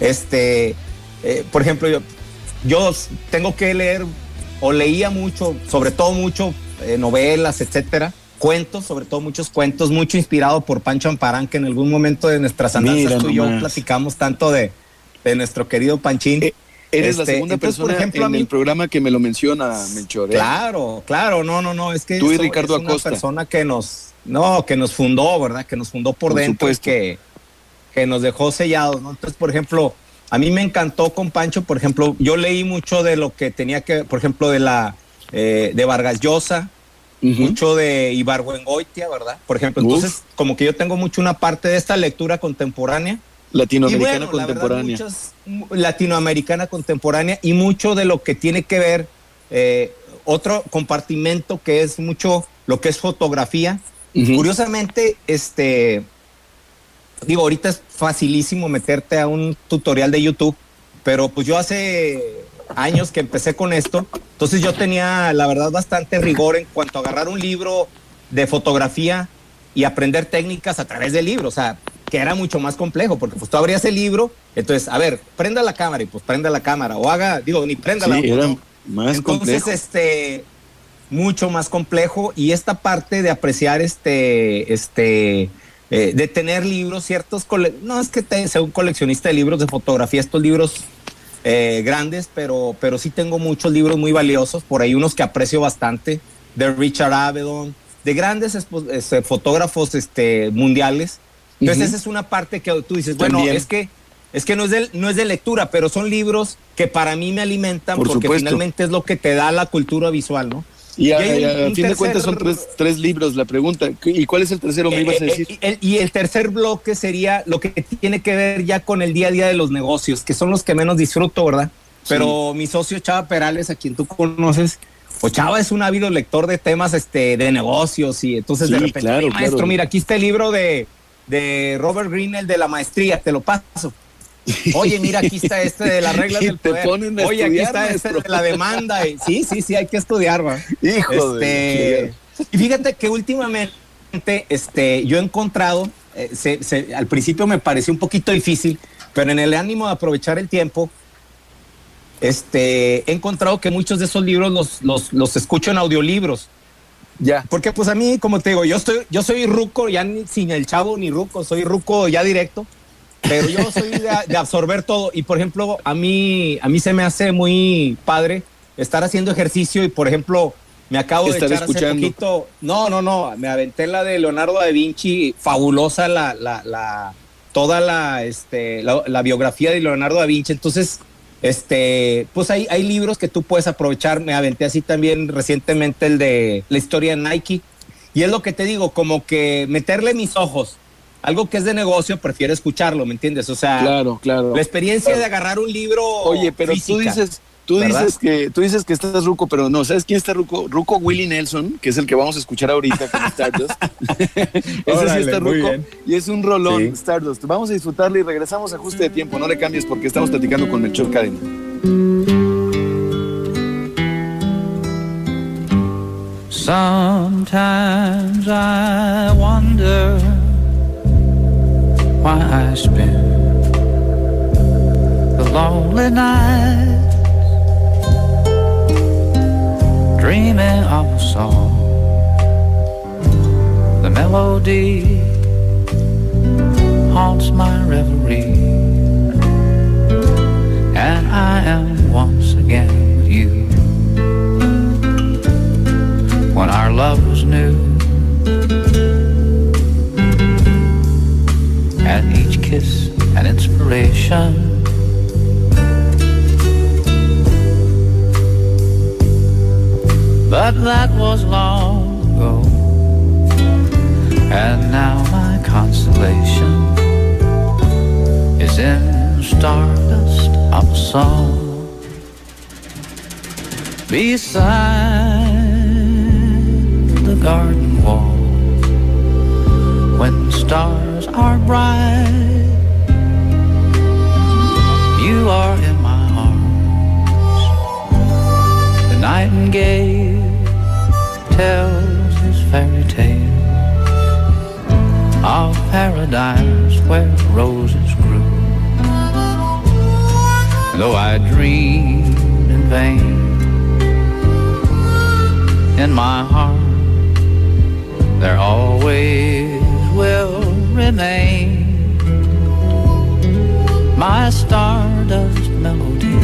Este, eh, por ejemplo, yo, yo tengo que leer o leía mucho, sobre todo mucho eh, novelas, etcétera, cuentos, sobre todo muchos cuentos, mucho inspirado por Pancho Amparán, que en algún momento de nuestras andanzas tú y yo platicamos tanto de, de nuestro querido Panchín. Eh, Eres la este, segunda persona por ejemplo, en el programa que me lo menciona, Melchor. ¿eh? Claro, claro, no, no, no, es que tú y Ricardo es una persona que nos, no, que nos fundó, ¿verdad? Que nos fundó por, dentro, es que, que nos dejó sellados, ¿no? Entonces, por ejemplo, a mí me encantó con Pancho, por ejemplo, yo leí mucho de lo que tenía que, por ejemplo, de la eh, de Vargas Llosa, mucho de Ibargüengoitia, ¿verdad? Por ejemplo, entonces, como que yo tengo mucho una parte de esta lectura contemporánea latinoamericana contemporánea. latinoamericana contemporánea y mucho de lo que tiene que ver eh, otro compartimento que es mucho lo que es fotografía. Curiosamente, este, digo, ahorita es facilísimo meterte a un tutorial de YouTube, pero pues yo hace años que empecé con esto, entonces yo tenía, la verdad, bastante rigor en cuanto a agarrar un libro de fotografía y aprender técnicas a través del libro. O sea, que era mucho más complejo, porque pues tú abrías el libro, entonces, a ver, prenda la cámara y pues prenda la cámara, o haga, digo, ni prenda la era más Entonces, este, mucho más complejo y esta parte de apreciar este, este, eh, de tener libros, ciertos, no es que te, sea un coleccionista de libros de fotografía, estos libros eh, grandes, pero, pero sí tengo muchos libros muy valiosos, por ahí unos que aprecio bastante, de Richard Avedon, de grandes este, fotógrafos este, mundiales. Entonces esa es una parte que tú dices, bueno, es que es que no es de, no es de lectura, pero son libros que para mí me alimentan porque finalmente es lo que te da la cultura visual, ¿no? Y, a, fin de cuentas son tres, libros la pregunta. ¿Y cuál es el tercero? Me ibas a eh, decir. Eh, y el tercer bloque sería lo que tiene que ver ya con el día a día de los negocios, que son los que menos disfruto, ¿verdad? Pero mi socio Chava Perales, a quien tú conoces, o Chava es un ávido lector de temas este, de negocios y entonces de repente, maestro, mira, aquí está el libro de de Robert Greene, el de la maestría, te lo paso. Oye, mira, aquí está este de las reglas del poder. Oye, aquí está este de la demanda. sí, sí, sí, hay que estudiar, va. Hijo este, Y fíjate que últimamente este, yo he encontrado, eh, al principio me pareció un poquito difícil, pero en el ánimo de aprovechar el tiempo, este, he encontrado que muchos de esos libros los, los, los escucho en audiolibros. Ya. Porque pues a mí, como te digo, yo estoy, yo soy ruco, ya ni, sin el chavo ni ruco, soy ruco ya directo, pero yo soy de, absorber todo. Y por ejemplo, a mí, a mí se me hace muy padre estar haciendo ejercicio y por ejemplo, Me acabo de Estar echar hace escuchando. poquito. No, no, no. Me aventé la de Leonardo da Vinci. Fabulosa la, la, la toda la, este, la, la biografía de Leonardo da Vinci. Entonces, este, pues hay, hay libros que tú puedes aprovechar. Me aventé así también recientemente el de la historia de Nike. Y es lo que te digo, como que meterle mis ojos. Algo que es de negocio, prefiero escucharlo, ¿me entiendes? O sea, Claro, claro. la experiencia de agarrar un libro. Oye, pero tú dices, tú ¿verdad? dices que tú dices que estás ruco, pero no, ¿sabes quién está ruco? Ruco Willie Nelson, que es el que vamos a escuchar ahorita con Stardust. Ese sí está ruco y es un rolón Sí. Stardust. Vamos a disfrutarlo y regresamos a ajuste de tiempo. No le cambies porque estamos platicando con Melchor Cadena. Sometimes I wonder why I spend the lonely nights dreaming of a song. The melody haunts my reverie, and I am once again with you when our love was new. And each kiss an inspiration. But that was long ago. And now my consolation is in stardust of song beside the garden wall when stars are bright you are in my arms. The nightingale tells his fairy tale of paradise where roses grew. Though I dreamed in vain in my heart there always remain my stardust melody.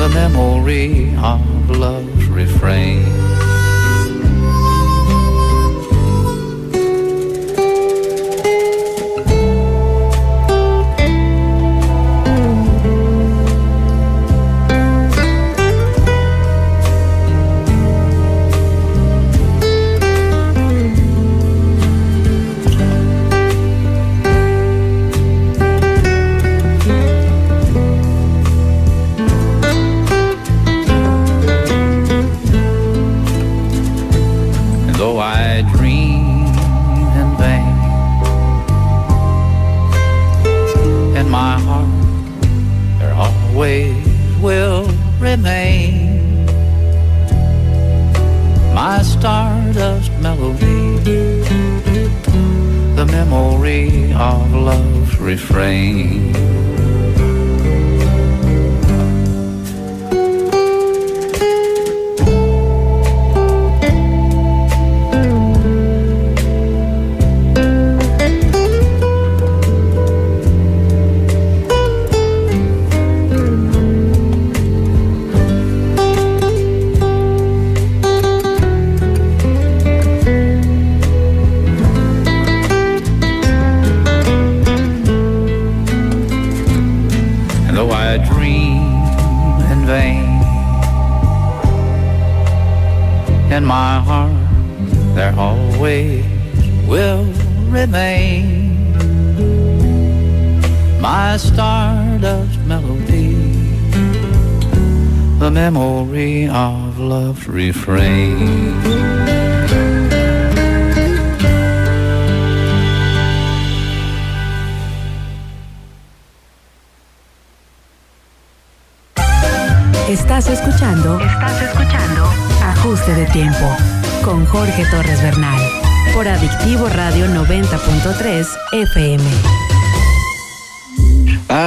The memory of love's refrain memory of love refrain. Refrain. Estás escuchando Estás escuchando Ajuste de Tiempo con Jorge Torres Bernal por Adictivo Radio 90.3 FM.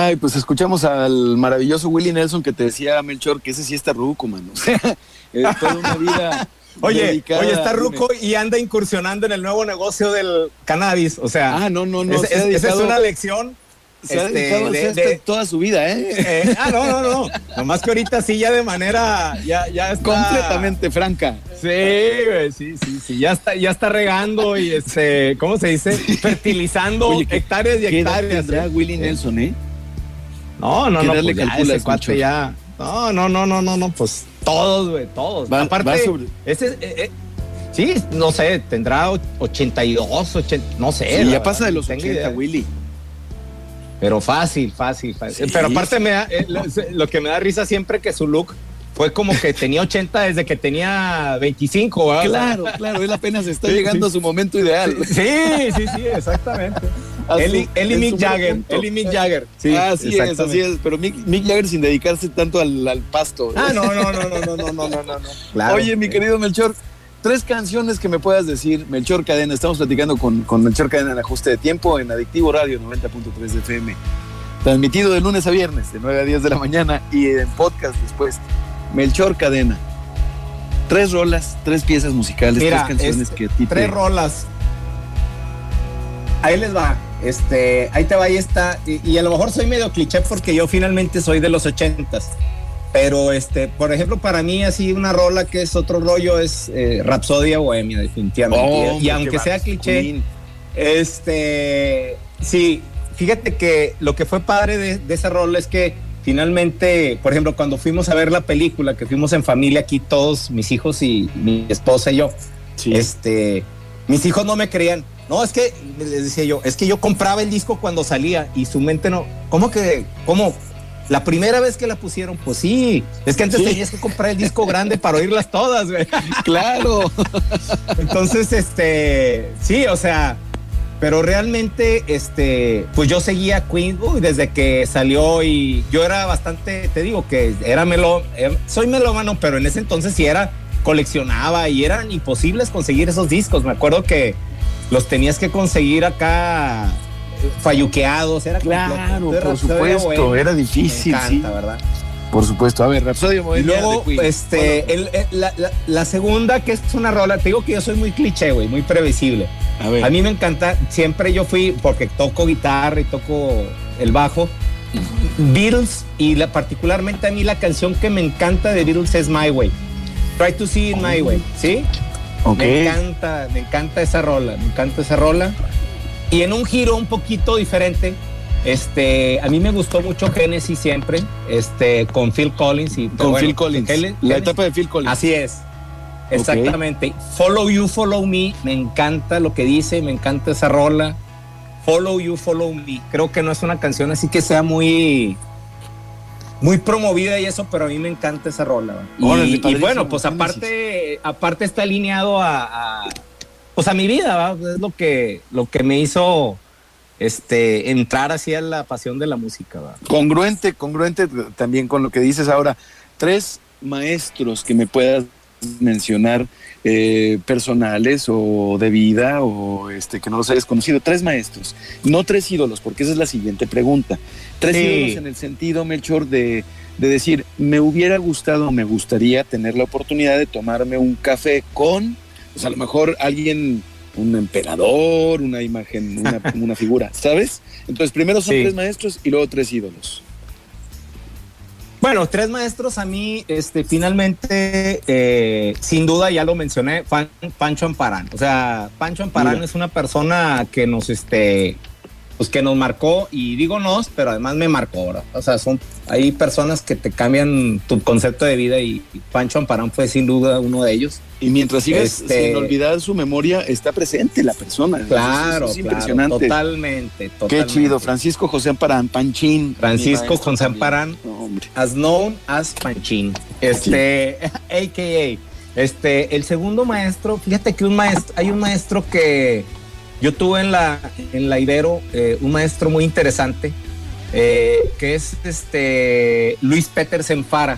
Ay, pues escuchamos al maravilloso Willie Nelson que te decía Melchor que ese sí está ruco, mano. O sea, eh, toda una vida. Oye, oye, está Ruco y anda incursionando en el nuevo negocio del cannabis. O sea, Ah, no, no, no. es- esa es una lección Se ha este, dedicado de- toda su vida, ¿eh? eh, ah, no, no, no. Nomás que ahorita sí, ya de manera. Ya, ya está. Completamente franca. Sí, güey, sí, sí, sí. Ya está, ya está regando y este, ¿cómo se dice? Fertilizando Oye, ¿qué- hectáreas y ¿Qué edad hectáreas. tendrá ¿eh? Willie Nelson, eh? No, no, ¿Qué no, pues ya calculas, ese cuate Melchor? ya. No, no, no, no, no, no, pues todos, güey, todos. Va- Aparte, va sobre- ese, eh, eh, sí, no sé, tendrá 82, 80, no sé. Sí, ya pasa de los no tengo 80, idea. Willy. Pero fácil, fácil, fácil. Sí. Pero aparte me da, eh, lo, lo que me da risa siempre que su look fue como que tenía 80 desde que tenía 25, ¿verdad? Claro, claro, él apenas está Sí, llegando sí. a su momento ideal. Sí, sí, sí, exactamente. A su- Eli, Eli en Mick Jagger, punto. Eli Mick Jagger. Sí, así es, así es. Pero Mick, Mick Jagger sin dedicarse tanto al, al pasto. Ah, no, no, no, no, no, no, no, no, no. Claro. Oye, mi querido Melchor, tres canciones que me puedas decir. Melchor Cadena, estamos platicando con, con Melchor Cadena en ajuste de tiempo en Adictivo Radio 90.3 de FM. Transmitido de lunes a viernes, de 9 a 10 de la mañana y en podcast después. Melchor Cadena. Tres rolas, tres piezas musicales, Mira, tres canciones que a ti te- Tres rolas. Ahí les va. Este, ahí te va, ahí está. Y, y a lo mejor soy medio cliché porque yo finalmente soy de los ochentas. Pero este, por ejemplo, para mí así una rola que es otro rollo es eh, Rapsodia Bohemia, definitivamente. Oh, y hombre, aunque sea cliché, Queen. este, sí, fíjate que lo que fue padre de, de esa rola es que finalmente, por ejemplo, cuando fuimos a ver la película, que fuimos en familia aquí todos, mis hijos y mi esposa y yo, Sí. este, mis hijos no me creían. No, es que, les decía yo, es que yo compraba el disco cuando salía y su mente no, ¿cómo que, cómo? La primera vez que la pusieron, pues sí, es que antes Sí. tenías que comprar el disco grande para oírlas todas, güey. Claro. Entonces, este, sí, o sea, pero realmente, este, pues yo seguía a Queen uy, desde que salió y yo era bastante, te digo que era melo, eh, soy melómano, pero en ese entonces sí era, coleccionaba y eran imposibles conseguir esos discos. Me acuerdo que los tenías que conseguir acá eh, falluqueados, era Claro, por supuesto, era Me difícil, sí. encanta, ¿verdad? Por supuesto. A ver, Rapsodia Y Bohemia luego, este, el- el- la, la- la segunda, que es una rola, te digo que yo soy muy cliché, güey, muy previsible. a ver. A mí me encanta, siempre yo fui, porque toco guitarra y toco el bajo, Beatles, y la, particularmente a mí la canción que me encanta de Beatles es My Way. Try to see it my way, ¿sí? Ok. Me encanta, me encanta esa rola, me encanta esa rola. Y en un giro un poquito diferente, este, a mí me gustó mucho Genesis siempre, este, con Phil Collins y Con bueno, Phil Collins. La etapa de Phil Collins. Así es. Exactamente. Follow You, Follow Me. Me encanta lo que dice, me encanta esa rola. Follow You, Follow Me. Creo que no es una canción así que sea muy muy promovida y eso, pero a mí me encanta esa rola. Y, Órale, y padrísimo, bueno, pues aparte aparte está alineado a, a- pues a mi vida, ¿va? es lo que lo que me hizo este entrar así a la pasión de la música, ¿va? Congruente, congruente también con lo que dices ahora. Tres maestros que me puedas mencionar eh, personales o de vida o este que no los hayas conocido. Tres maestros, no tres ídolos, porque esa es la siguiente pregunta. Tres Sí. ídolos en el sentido, Melchor, de, de decir, me hubiera gustado, me gustaría tener la oportunidad de tomarme un café con, pues a lo mejor alguien, un emperador, una imagen, una, una figura, ¿sabes? Entonces primero son Sí. tres maestros y luego tres ídolos. Bueno, tres maestros a mí, este, finalmente, eh, sin duda ya lo mencioné, Pancho Amparán. O sea, Pancho Amparán Mira. es una persona que nos, este, pues que nos marcó, y digo nos, pero además me marcó, ¿verdad? O sea, son, hay personas que te cambian tu concepto de vida y, y Pancho Amparán fue sin duda uno de ellos. Y mientras sigas Este- sin olvidar su memoria, está presente la persona. Claro, impresionante. totalmente, Qué totalmente. chido. Francisco José Amparán, Panchín. Francisco José. Amparán. No, hombre. as known as Panchín. Este, AKA. Este, el segundo maestro, fíjate que un maestro, hay un maestro que yo tuve en la, en la Ibero, eh, un maestro muy interesante, eh, que es este Luis Petersen Fara.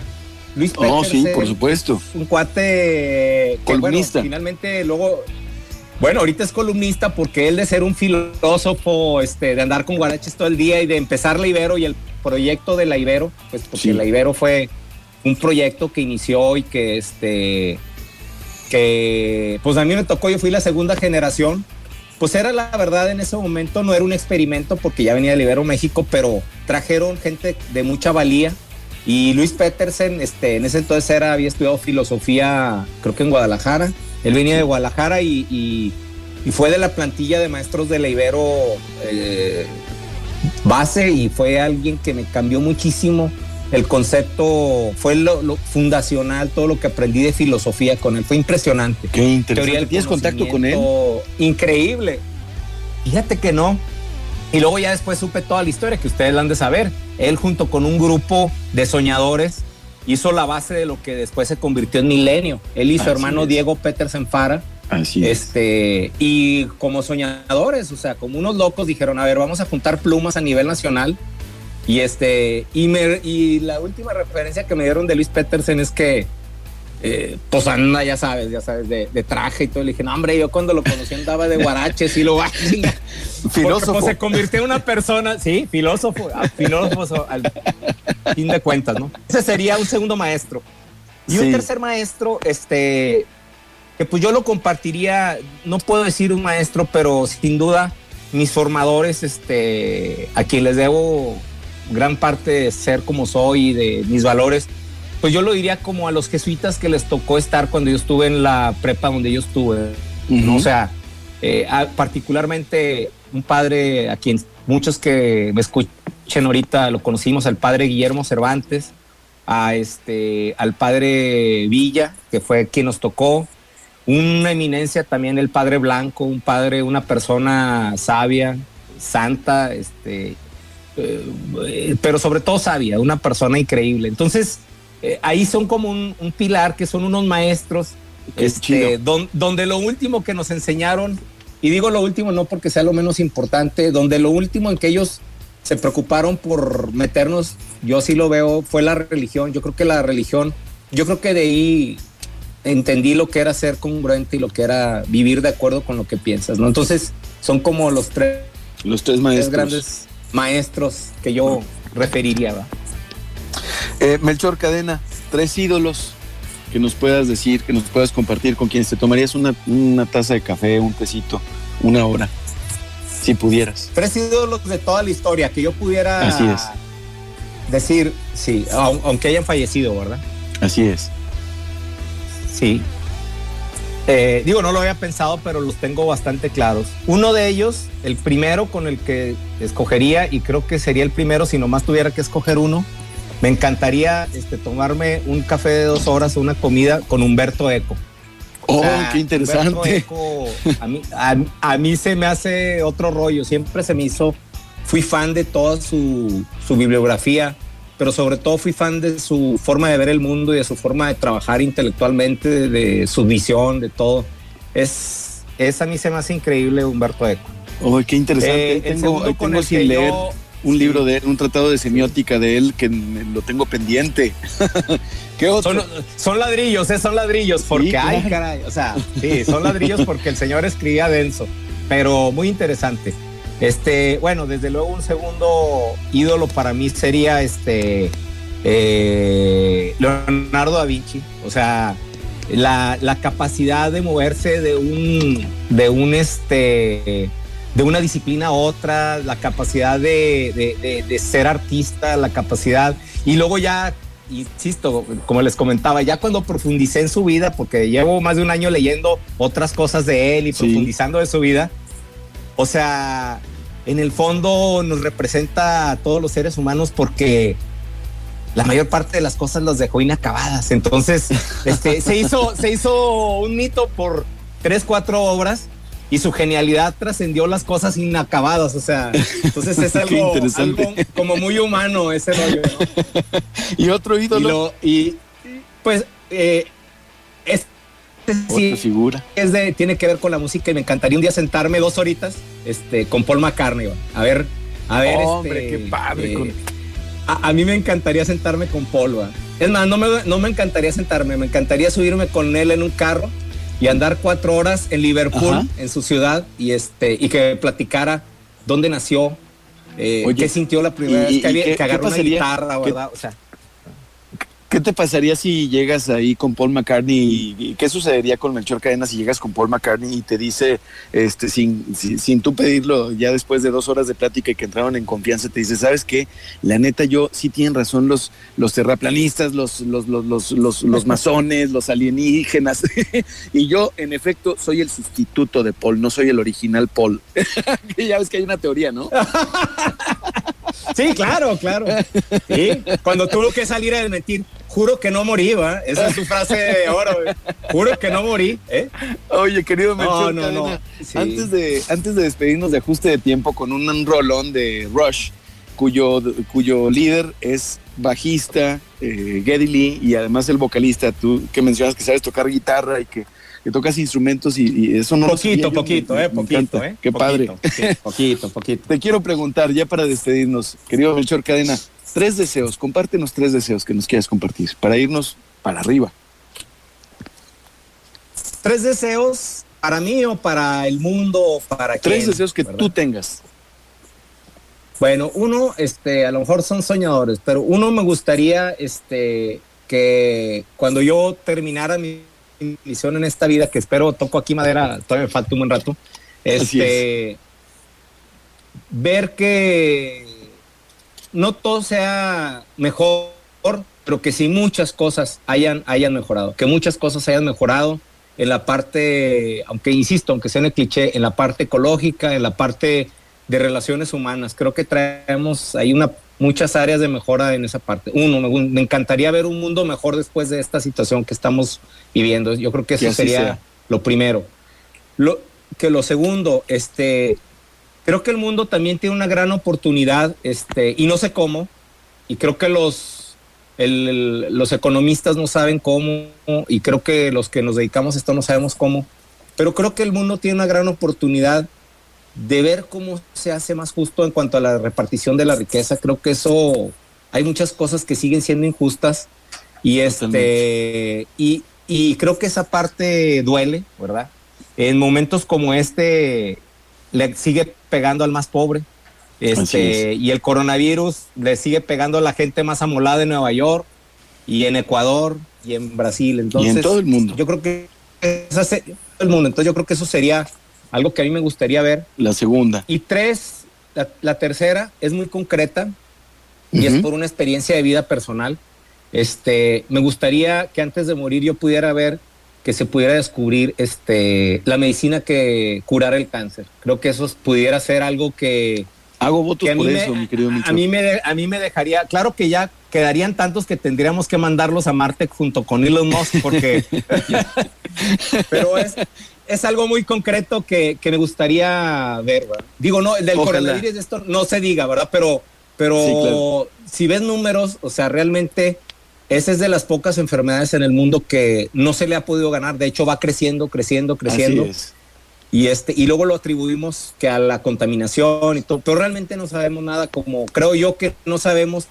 Luis Oh, sí, por supuesto. un cuate que, Columnista. bueno, finalmente luego bueno, ahorita es columnista porque él de ser un filósofo, este, de andar con guaraches todo el día y de empezar la Ibero y el proyecto de la Ibero, pues porque Sí. la Ibero fue un proyecto que inició y que este que pues a mí me tocó, yo fui la segunda generación, pues era la verdad en ese momento, no era un experimento porque ya venía de Libero México, pero trajeron gente de mucha valía. Y Luis Petersen, este, en ese entonces era, había estudiado filosofía, creo que en Guadalajara. Él venía de Guadalajara y, y- fue de la plantilla de maestros de la eh, base y fue alguien que me cambió muchísimo el concepto, fue lo, lo fundacional, todo lo que aprendí de filosofía con él, fue impresionante. Qué interesante. Teoría ¿Tienes contacto con él? Increíble. Fíjate que no. Y luego ya después supe toda la historia que ustedes la han de saber. Él junto con un grupo de soñadores hizo la base de lo que después se convirtió en Milenio. Él y su Así hermano es. Diego Petersen Fara. Así es. Este, y como soñadores, o sea, como unos locos dijeron, a ver, vamos a juntar plumas a nivel nacional. Y este, y, me, y la última referencia que me dieron de Luis Petersen es que, eh, pues anda, ya sabes, ya sabes, de, de traje y todo. Le dije, no, hombre, yo cuando lo conocí andaba de guaraches y lo va a chingar". Porque, Filósofo. pues, se convirtió en una persona, sí, filósofo, ah, filósofo al fin de cuentas, ¿no? Ese sería un segundo maestro. Y un tercer maestro, este, que pues yo lo compartiría, no puedo decir un maestro, pero sin duda mis formadores, este, a quien les debo gran parte de ser como soy y de mis valores, pues yo lo diría como a los jesuitas que les tocó estar cuando yo estuve en la prepa donde yo estuve, ¿no? Ujú. O sea, eh, a- particularmente un padre a quien muchos que me escuchen ahorita lo conocimos, al padre Guillermo Cervantes, a este, al padre Villa, que fue quien nos tocó, una eminencia también el padre Blanco, un padre, una persona sabia, santa, este, eh, pero sobre todo sabia, una persona increíble. Entonces, eh, ahí son como un, un pilar, que son unos maestros, este, don- donde lo último que nos enseñaron, y digo lo último no porque sea lo menos importante, donde lo último en que ellos se preocuparon por meternos, yo sí lo veo, fue la religión. Yo creo que la religión, yo creo que de ahí entendí lo que era ser congruente y lo que era vivir de acuerdo con lo que piensas, ¿no? Entonces, son como los tres, Los tres tres maestros. grandes maestros que yo referiría, ¿va? Eh, Melchor Cadena, tres ídolos que nos puedas decir, que nos puedas compartir con quienes te tomarías una, una taza de café, un tecito, una hora, si pudieras. Tres ídolos de toda la historia que yo pudiera Así es. decir, sí, au- aunque hayan fallecido, ¿verdad? Así es. Sí. Eh, digo, no lo había pensado, pero los tengo bastante claros. Uno de ellos, el primero con el que escogería, y creo que sería el primero si nomás tuviera que escoger uno, me encantaría este, tomarme un café de dos horas o una comida con Humberto Eco. Oh, O sea, qué Humberto interesante. Eco, a, mí, a, a mí se me hace otro rollo, siempre se me hizo, fui fan de toda su, su bibliografía, pero sobre todo fui fan de su forma de ver el mundo y de su forma de trabajar intelectualmente, de, de su visión, de todo. Es, es a mí se me hace increíble Humberto Eco. Oh, qué interesante. Eh, Ahí el tengo, tengo el sin leer yo- un sí. libro de él, un tratado de semiótica de él que lo tengo pendiente. ¿Qué otro? Son, son ladrillos, eh, son ladrillos, porque, Sí, ay, caray, o sea, sí, son ladrillos porque el señor escribía denso, pero muy interesante. Este, bueno, desde luego un segundo ídolo para mí sería este eh, Leonardo da Vinci, o sea, la, la capacidad de moverse de un, de un este, de una disciplina a otra, la capacidad de, de- de- de ser artista, la capacidad, y luego ya, insisto, como les comentaba, ya cuando profundicé en su vida, porque llevo más de un año leyendo otras cosas de él y Sí. profundizando de su vida, o sea, en el fondo nos representa a todos los seres humanos porque la mayor parte de las cosas las dejó inacabadas. Entonces, este, se, hizo, se hizo un mito por tres, cuatro obras y su genialidad trascendió las cosas inacabadas. O sea, entonces es algo, como muy humano ese rollo. ¿no? Y otro Y, ídolo. lo- y, pues, eh, es, sí, Otra figura. es de, tiene que ver con la música y me encantaría un día sentarme dos horitas este, con Paul McCartney. A ver, a ver. Hombre, este, qué padre, eh, con- a, a mí me encantaría sentarme con Paul. va. Es más, no me, no me encantaría sentarme, me encantaría subirme con él en un carro y andar cuatro horas en Liverpool, Ajá. en su ciudad, y, este, y que platicara dónde nació, eh, Oye, qué sintió la primera ¿y- vez que, había- que agarró una guitarra, ¿Qué- ¿verdad? O sea, ¿Qué te pasaría si llegas ahí con Paul McCartney? ¿Qué sucedería con Melchor Cadena si llegas con Paul McCartney y te dice, este, sin, sin, sin tú pedirlo, ya después de dos horas de plática y que entraron en confianza, te dice, ¿sabes qué? La neta, yo sí tienen razón los, los terraplanistas, los, los, los, los, los, los masones, los alienígenas. y yo, en efecto, soy el sustituto de Paul, no soy el original Paul. ya ves que hay una teoría, ¿no? Sí, claro, claro. Cuando tuvo que salir a desmentir, juro que no morí, ¿va? Esa es su frase de oro. ¿eh? Juro que no morí. ¿eh? Oye, querido Melchor no, no, sí. antes, de, antes de despedirnos de ajuste de tiempo con un rolón de Rush, cuyo, cuyo líder es bajista, eh, Geddy Lee, y además el vocalista, tú que mencionas que sabes tocar guitarra y que, que tocas instrumentos y, y eso no lo Poquito, yo, poquito, me- ¿eh? me Poquito, encanta. ¿eh? Qué padre. Poquito, sí, poquito, poquito. Te quiero preguntar, ya para despedirnos, querido Melchor Cadena, tres deseos, compártenos tres deseos que nos quieras compartir para irnos para arriba. Tres deseos para mí o para el mundo o para Tres quién, deseos que ¿verdad? tú tengas. Bueno, uno, este, a lo mejor son soñadores, pero uno me gustaría, este, que cuando yo terminara mi misión en esta vida, que espero toco aquí madera, todavía me falta un buen rato, este, ver que no todo sea mejor, pero que sí muchas cosas hayan, hayan mejorado, que muchas cosas hayan mejorado en la parte, aunque insisto, aunque sea en el cliché, en la parte ecológica, en la parte de relaciones humanas. Creo que traemos ahí una, muchas áreas de mejora en esa parte. Uno, me, encantaría ver un mundo mejor después de esta situación que estamos viviendo. Yo creo que eso sería sea. lo primero. Lo, que lo segundo, este, creo que el mundo también tiene una gran oportunidad, este, y no sé cómo, y creo que los, el- los economistas no saben cómo, y creo que los que nos dedicamos a esto no sabemos cómo, pero creo que el mundo tiene una gran oportunidad de ver cómo se hace más justo en cuanto a la repartición de la riqueza. Creo que eso, hay muchas cosas que siguen siendo injustas, y este, y, y creo que esa parte duele, ¿verdad? En momentos como este, le sigue pegando al más pobre. Este, y el coronavirus le sigue pegando a la gente más amolada en Nueva York y en Ecuador y en Brasil. Entonces, y en todo el mundo. yo creo que esa se- el mundo. Entonces yo creo que eso sería algo que a mí me gustaría ver. La segunda. Y tres, la, la tercera es muy concreta y es por una experiencia de vida personal. Este, me gustaría que antes de morir yo pudiera ver que se pudiera descubrir este, la medicina que curara el cáncer. Creo que eso pudiera ser algo que, Hago votos que a, mí por me, eso, mi querido a- Melchor. a mí me a mí me dejaría, claro que ya quedarían tantos que tendríamos que mandarlos a Marte junto con Elon Musk, porque, pero es, es algo muy concreto que, que me gustaría ver, ¿verdad? Digo, no, el del Ojalá. coronavirus, esto no se diga, ¿verdad? Pero, pero Sí, claro. si ves números, o sea, realmente esa es de las pocas enfermedades en el mundo que no se le ha podido ganar, de hecho va creciendo, creciendo, creciendo. Así es. Y este, y luego lo atribuimos que a la contaminación y todo, pero realmente no sabemos nada como, creo yo que no sabemos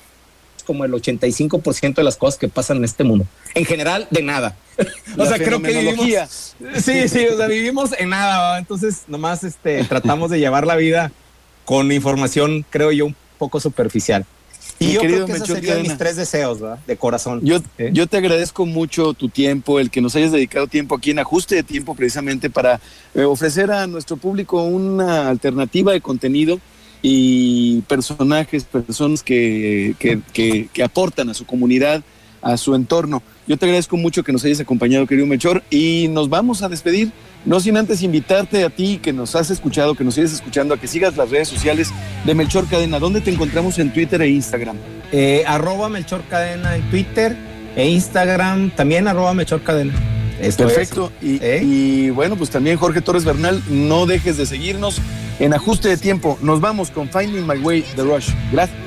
como el 85% de las cosas que pasan en este mundo. En general, de nada. o sea, creo que vivimos, sí, sí, o sea, vivimos en nada, ¿va? entonces nomás este, tratamos de llevar la vida con información, creo yo, un poco superficial. Y Mi yo querido creo que esos serían mis tres deseos, ¿verdad? De corazón. Yo, ¿Eh? yo te agradezco mucho tu tiempo, el que nos hayas dedicado tiempo aquí en ajuste de tiempo precisamente para eh, ofrecer a nuestro público una alternativa de contenido y personajes, personas que, que, que- que aportan a su comunidad, a su entorno. Yo te agradezco mucho que nos hayas acompañado, querido Melchor, y nos vamos a despedir, no sin antes invitarte a ti que nos has escuchado, que nos sigues escuchando, a que sigas las redes sociales de Melchor Cadena. ¿Dónde te encontramos en Twitter e Instagram? Eh, arroba Melchor Cadena en Twitter e Instagram, también arroba Melchor Cadena. Esto es. Perfecto. Y, ¿Eh? y bueno, pues también Jorge Torres Bernal, no dejes de seguirnos en ajuste de tiempo. Nos vamos con Finding My Way The Rush. Gracias.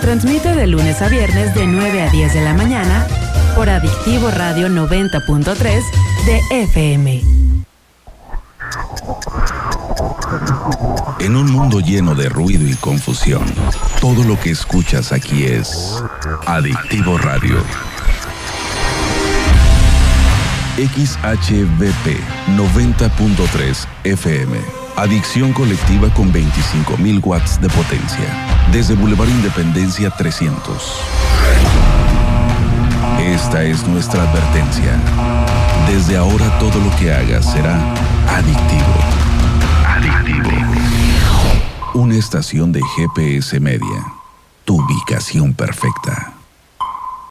Transmite de lunes a viernes de 9 a 10 de la mañana por Adictivo Radio 90.3 de FM. En un mundo lleno de ruido y confusión, todo lo que escuchas aquí es Adictivo Radio. XHBP 90.3 FM. Adicción colectiva con 25.000 watts de potencia. Desde Boulevard Independencia 300. Esta es nuestra advertencia. Desde ahora todo lo que hagas será adictivo. Adictivo. Una estación de GPS Media. Tu ubicación perfecta.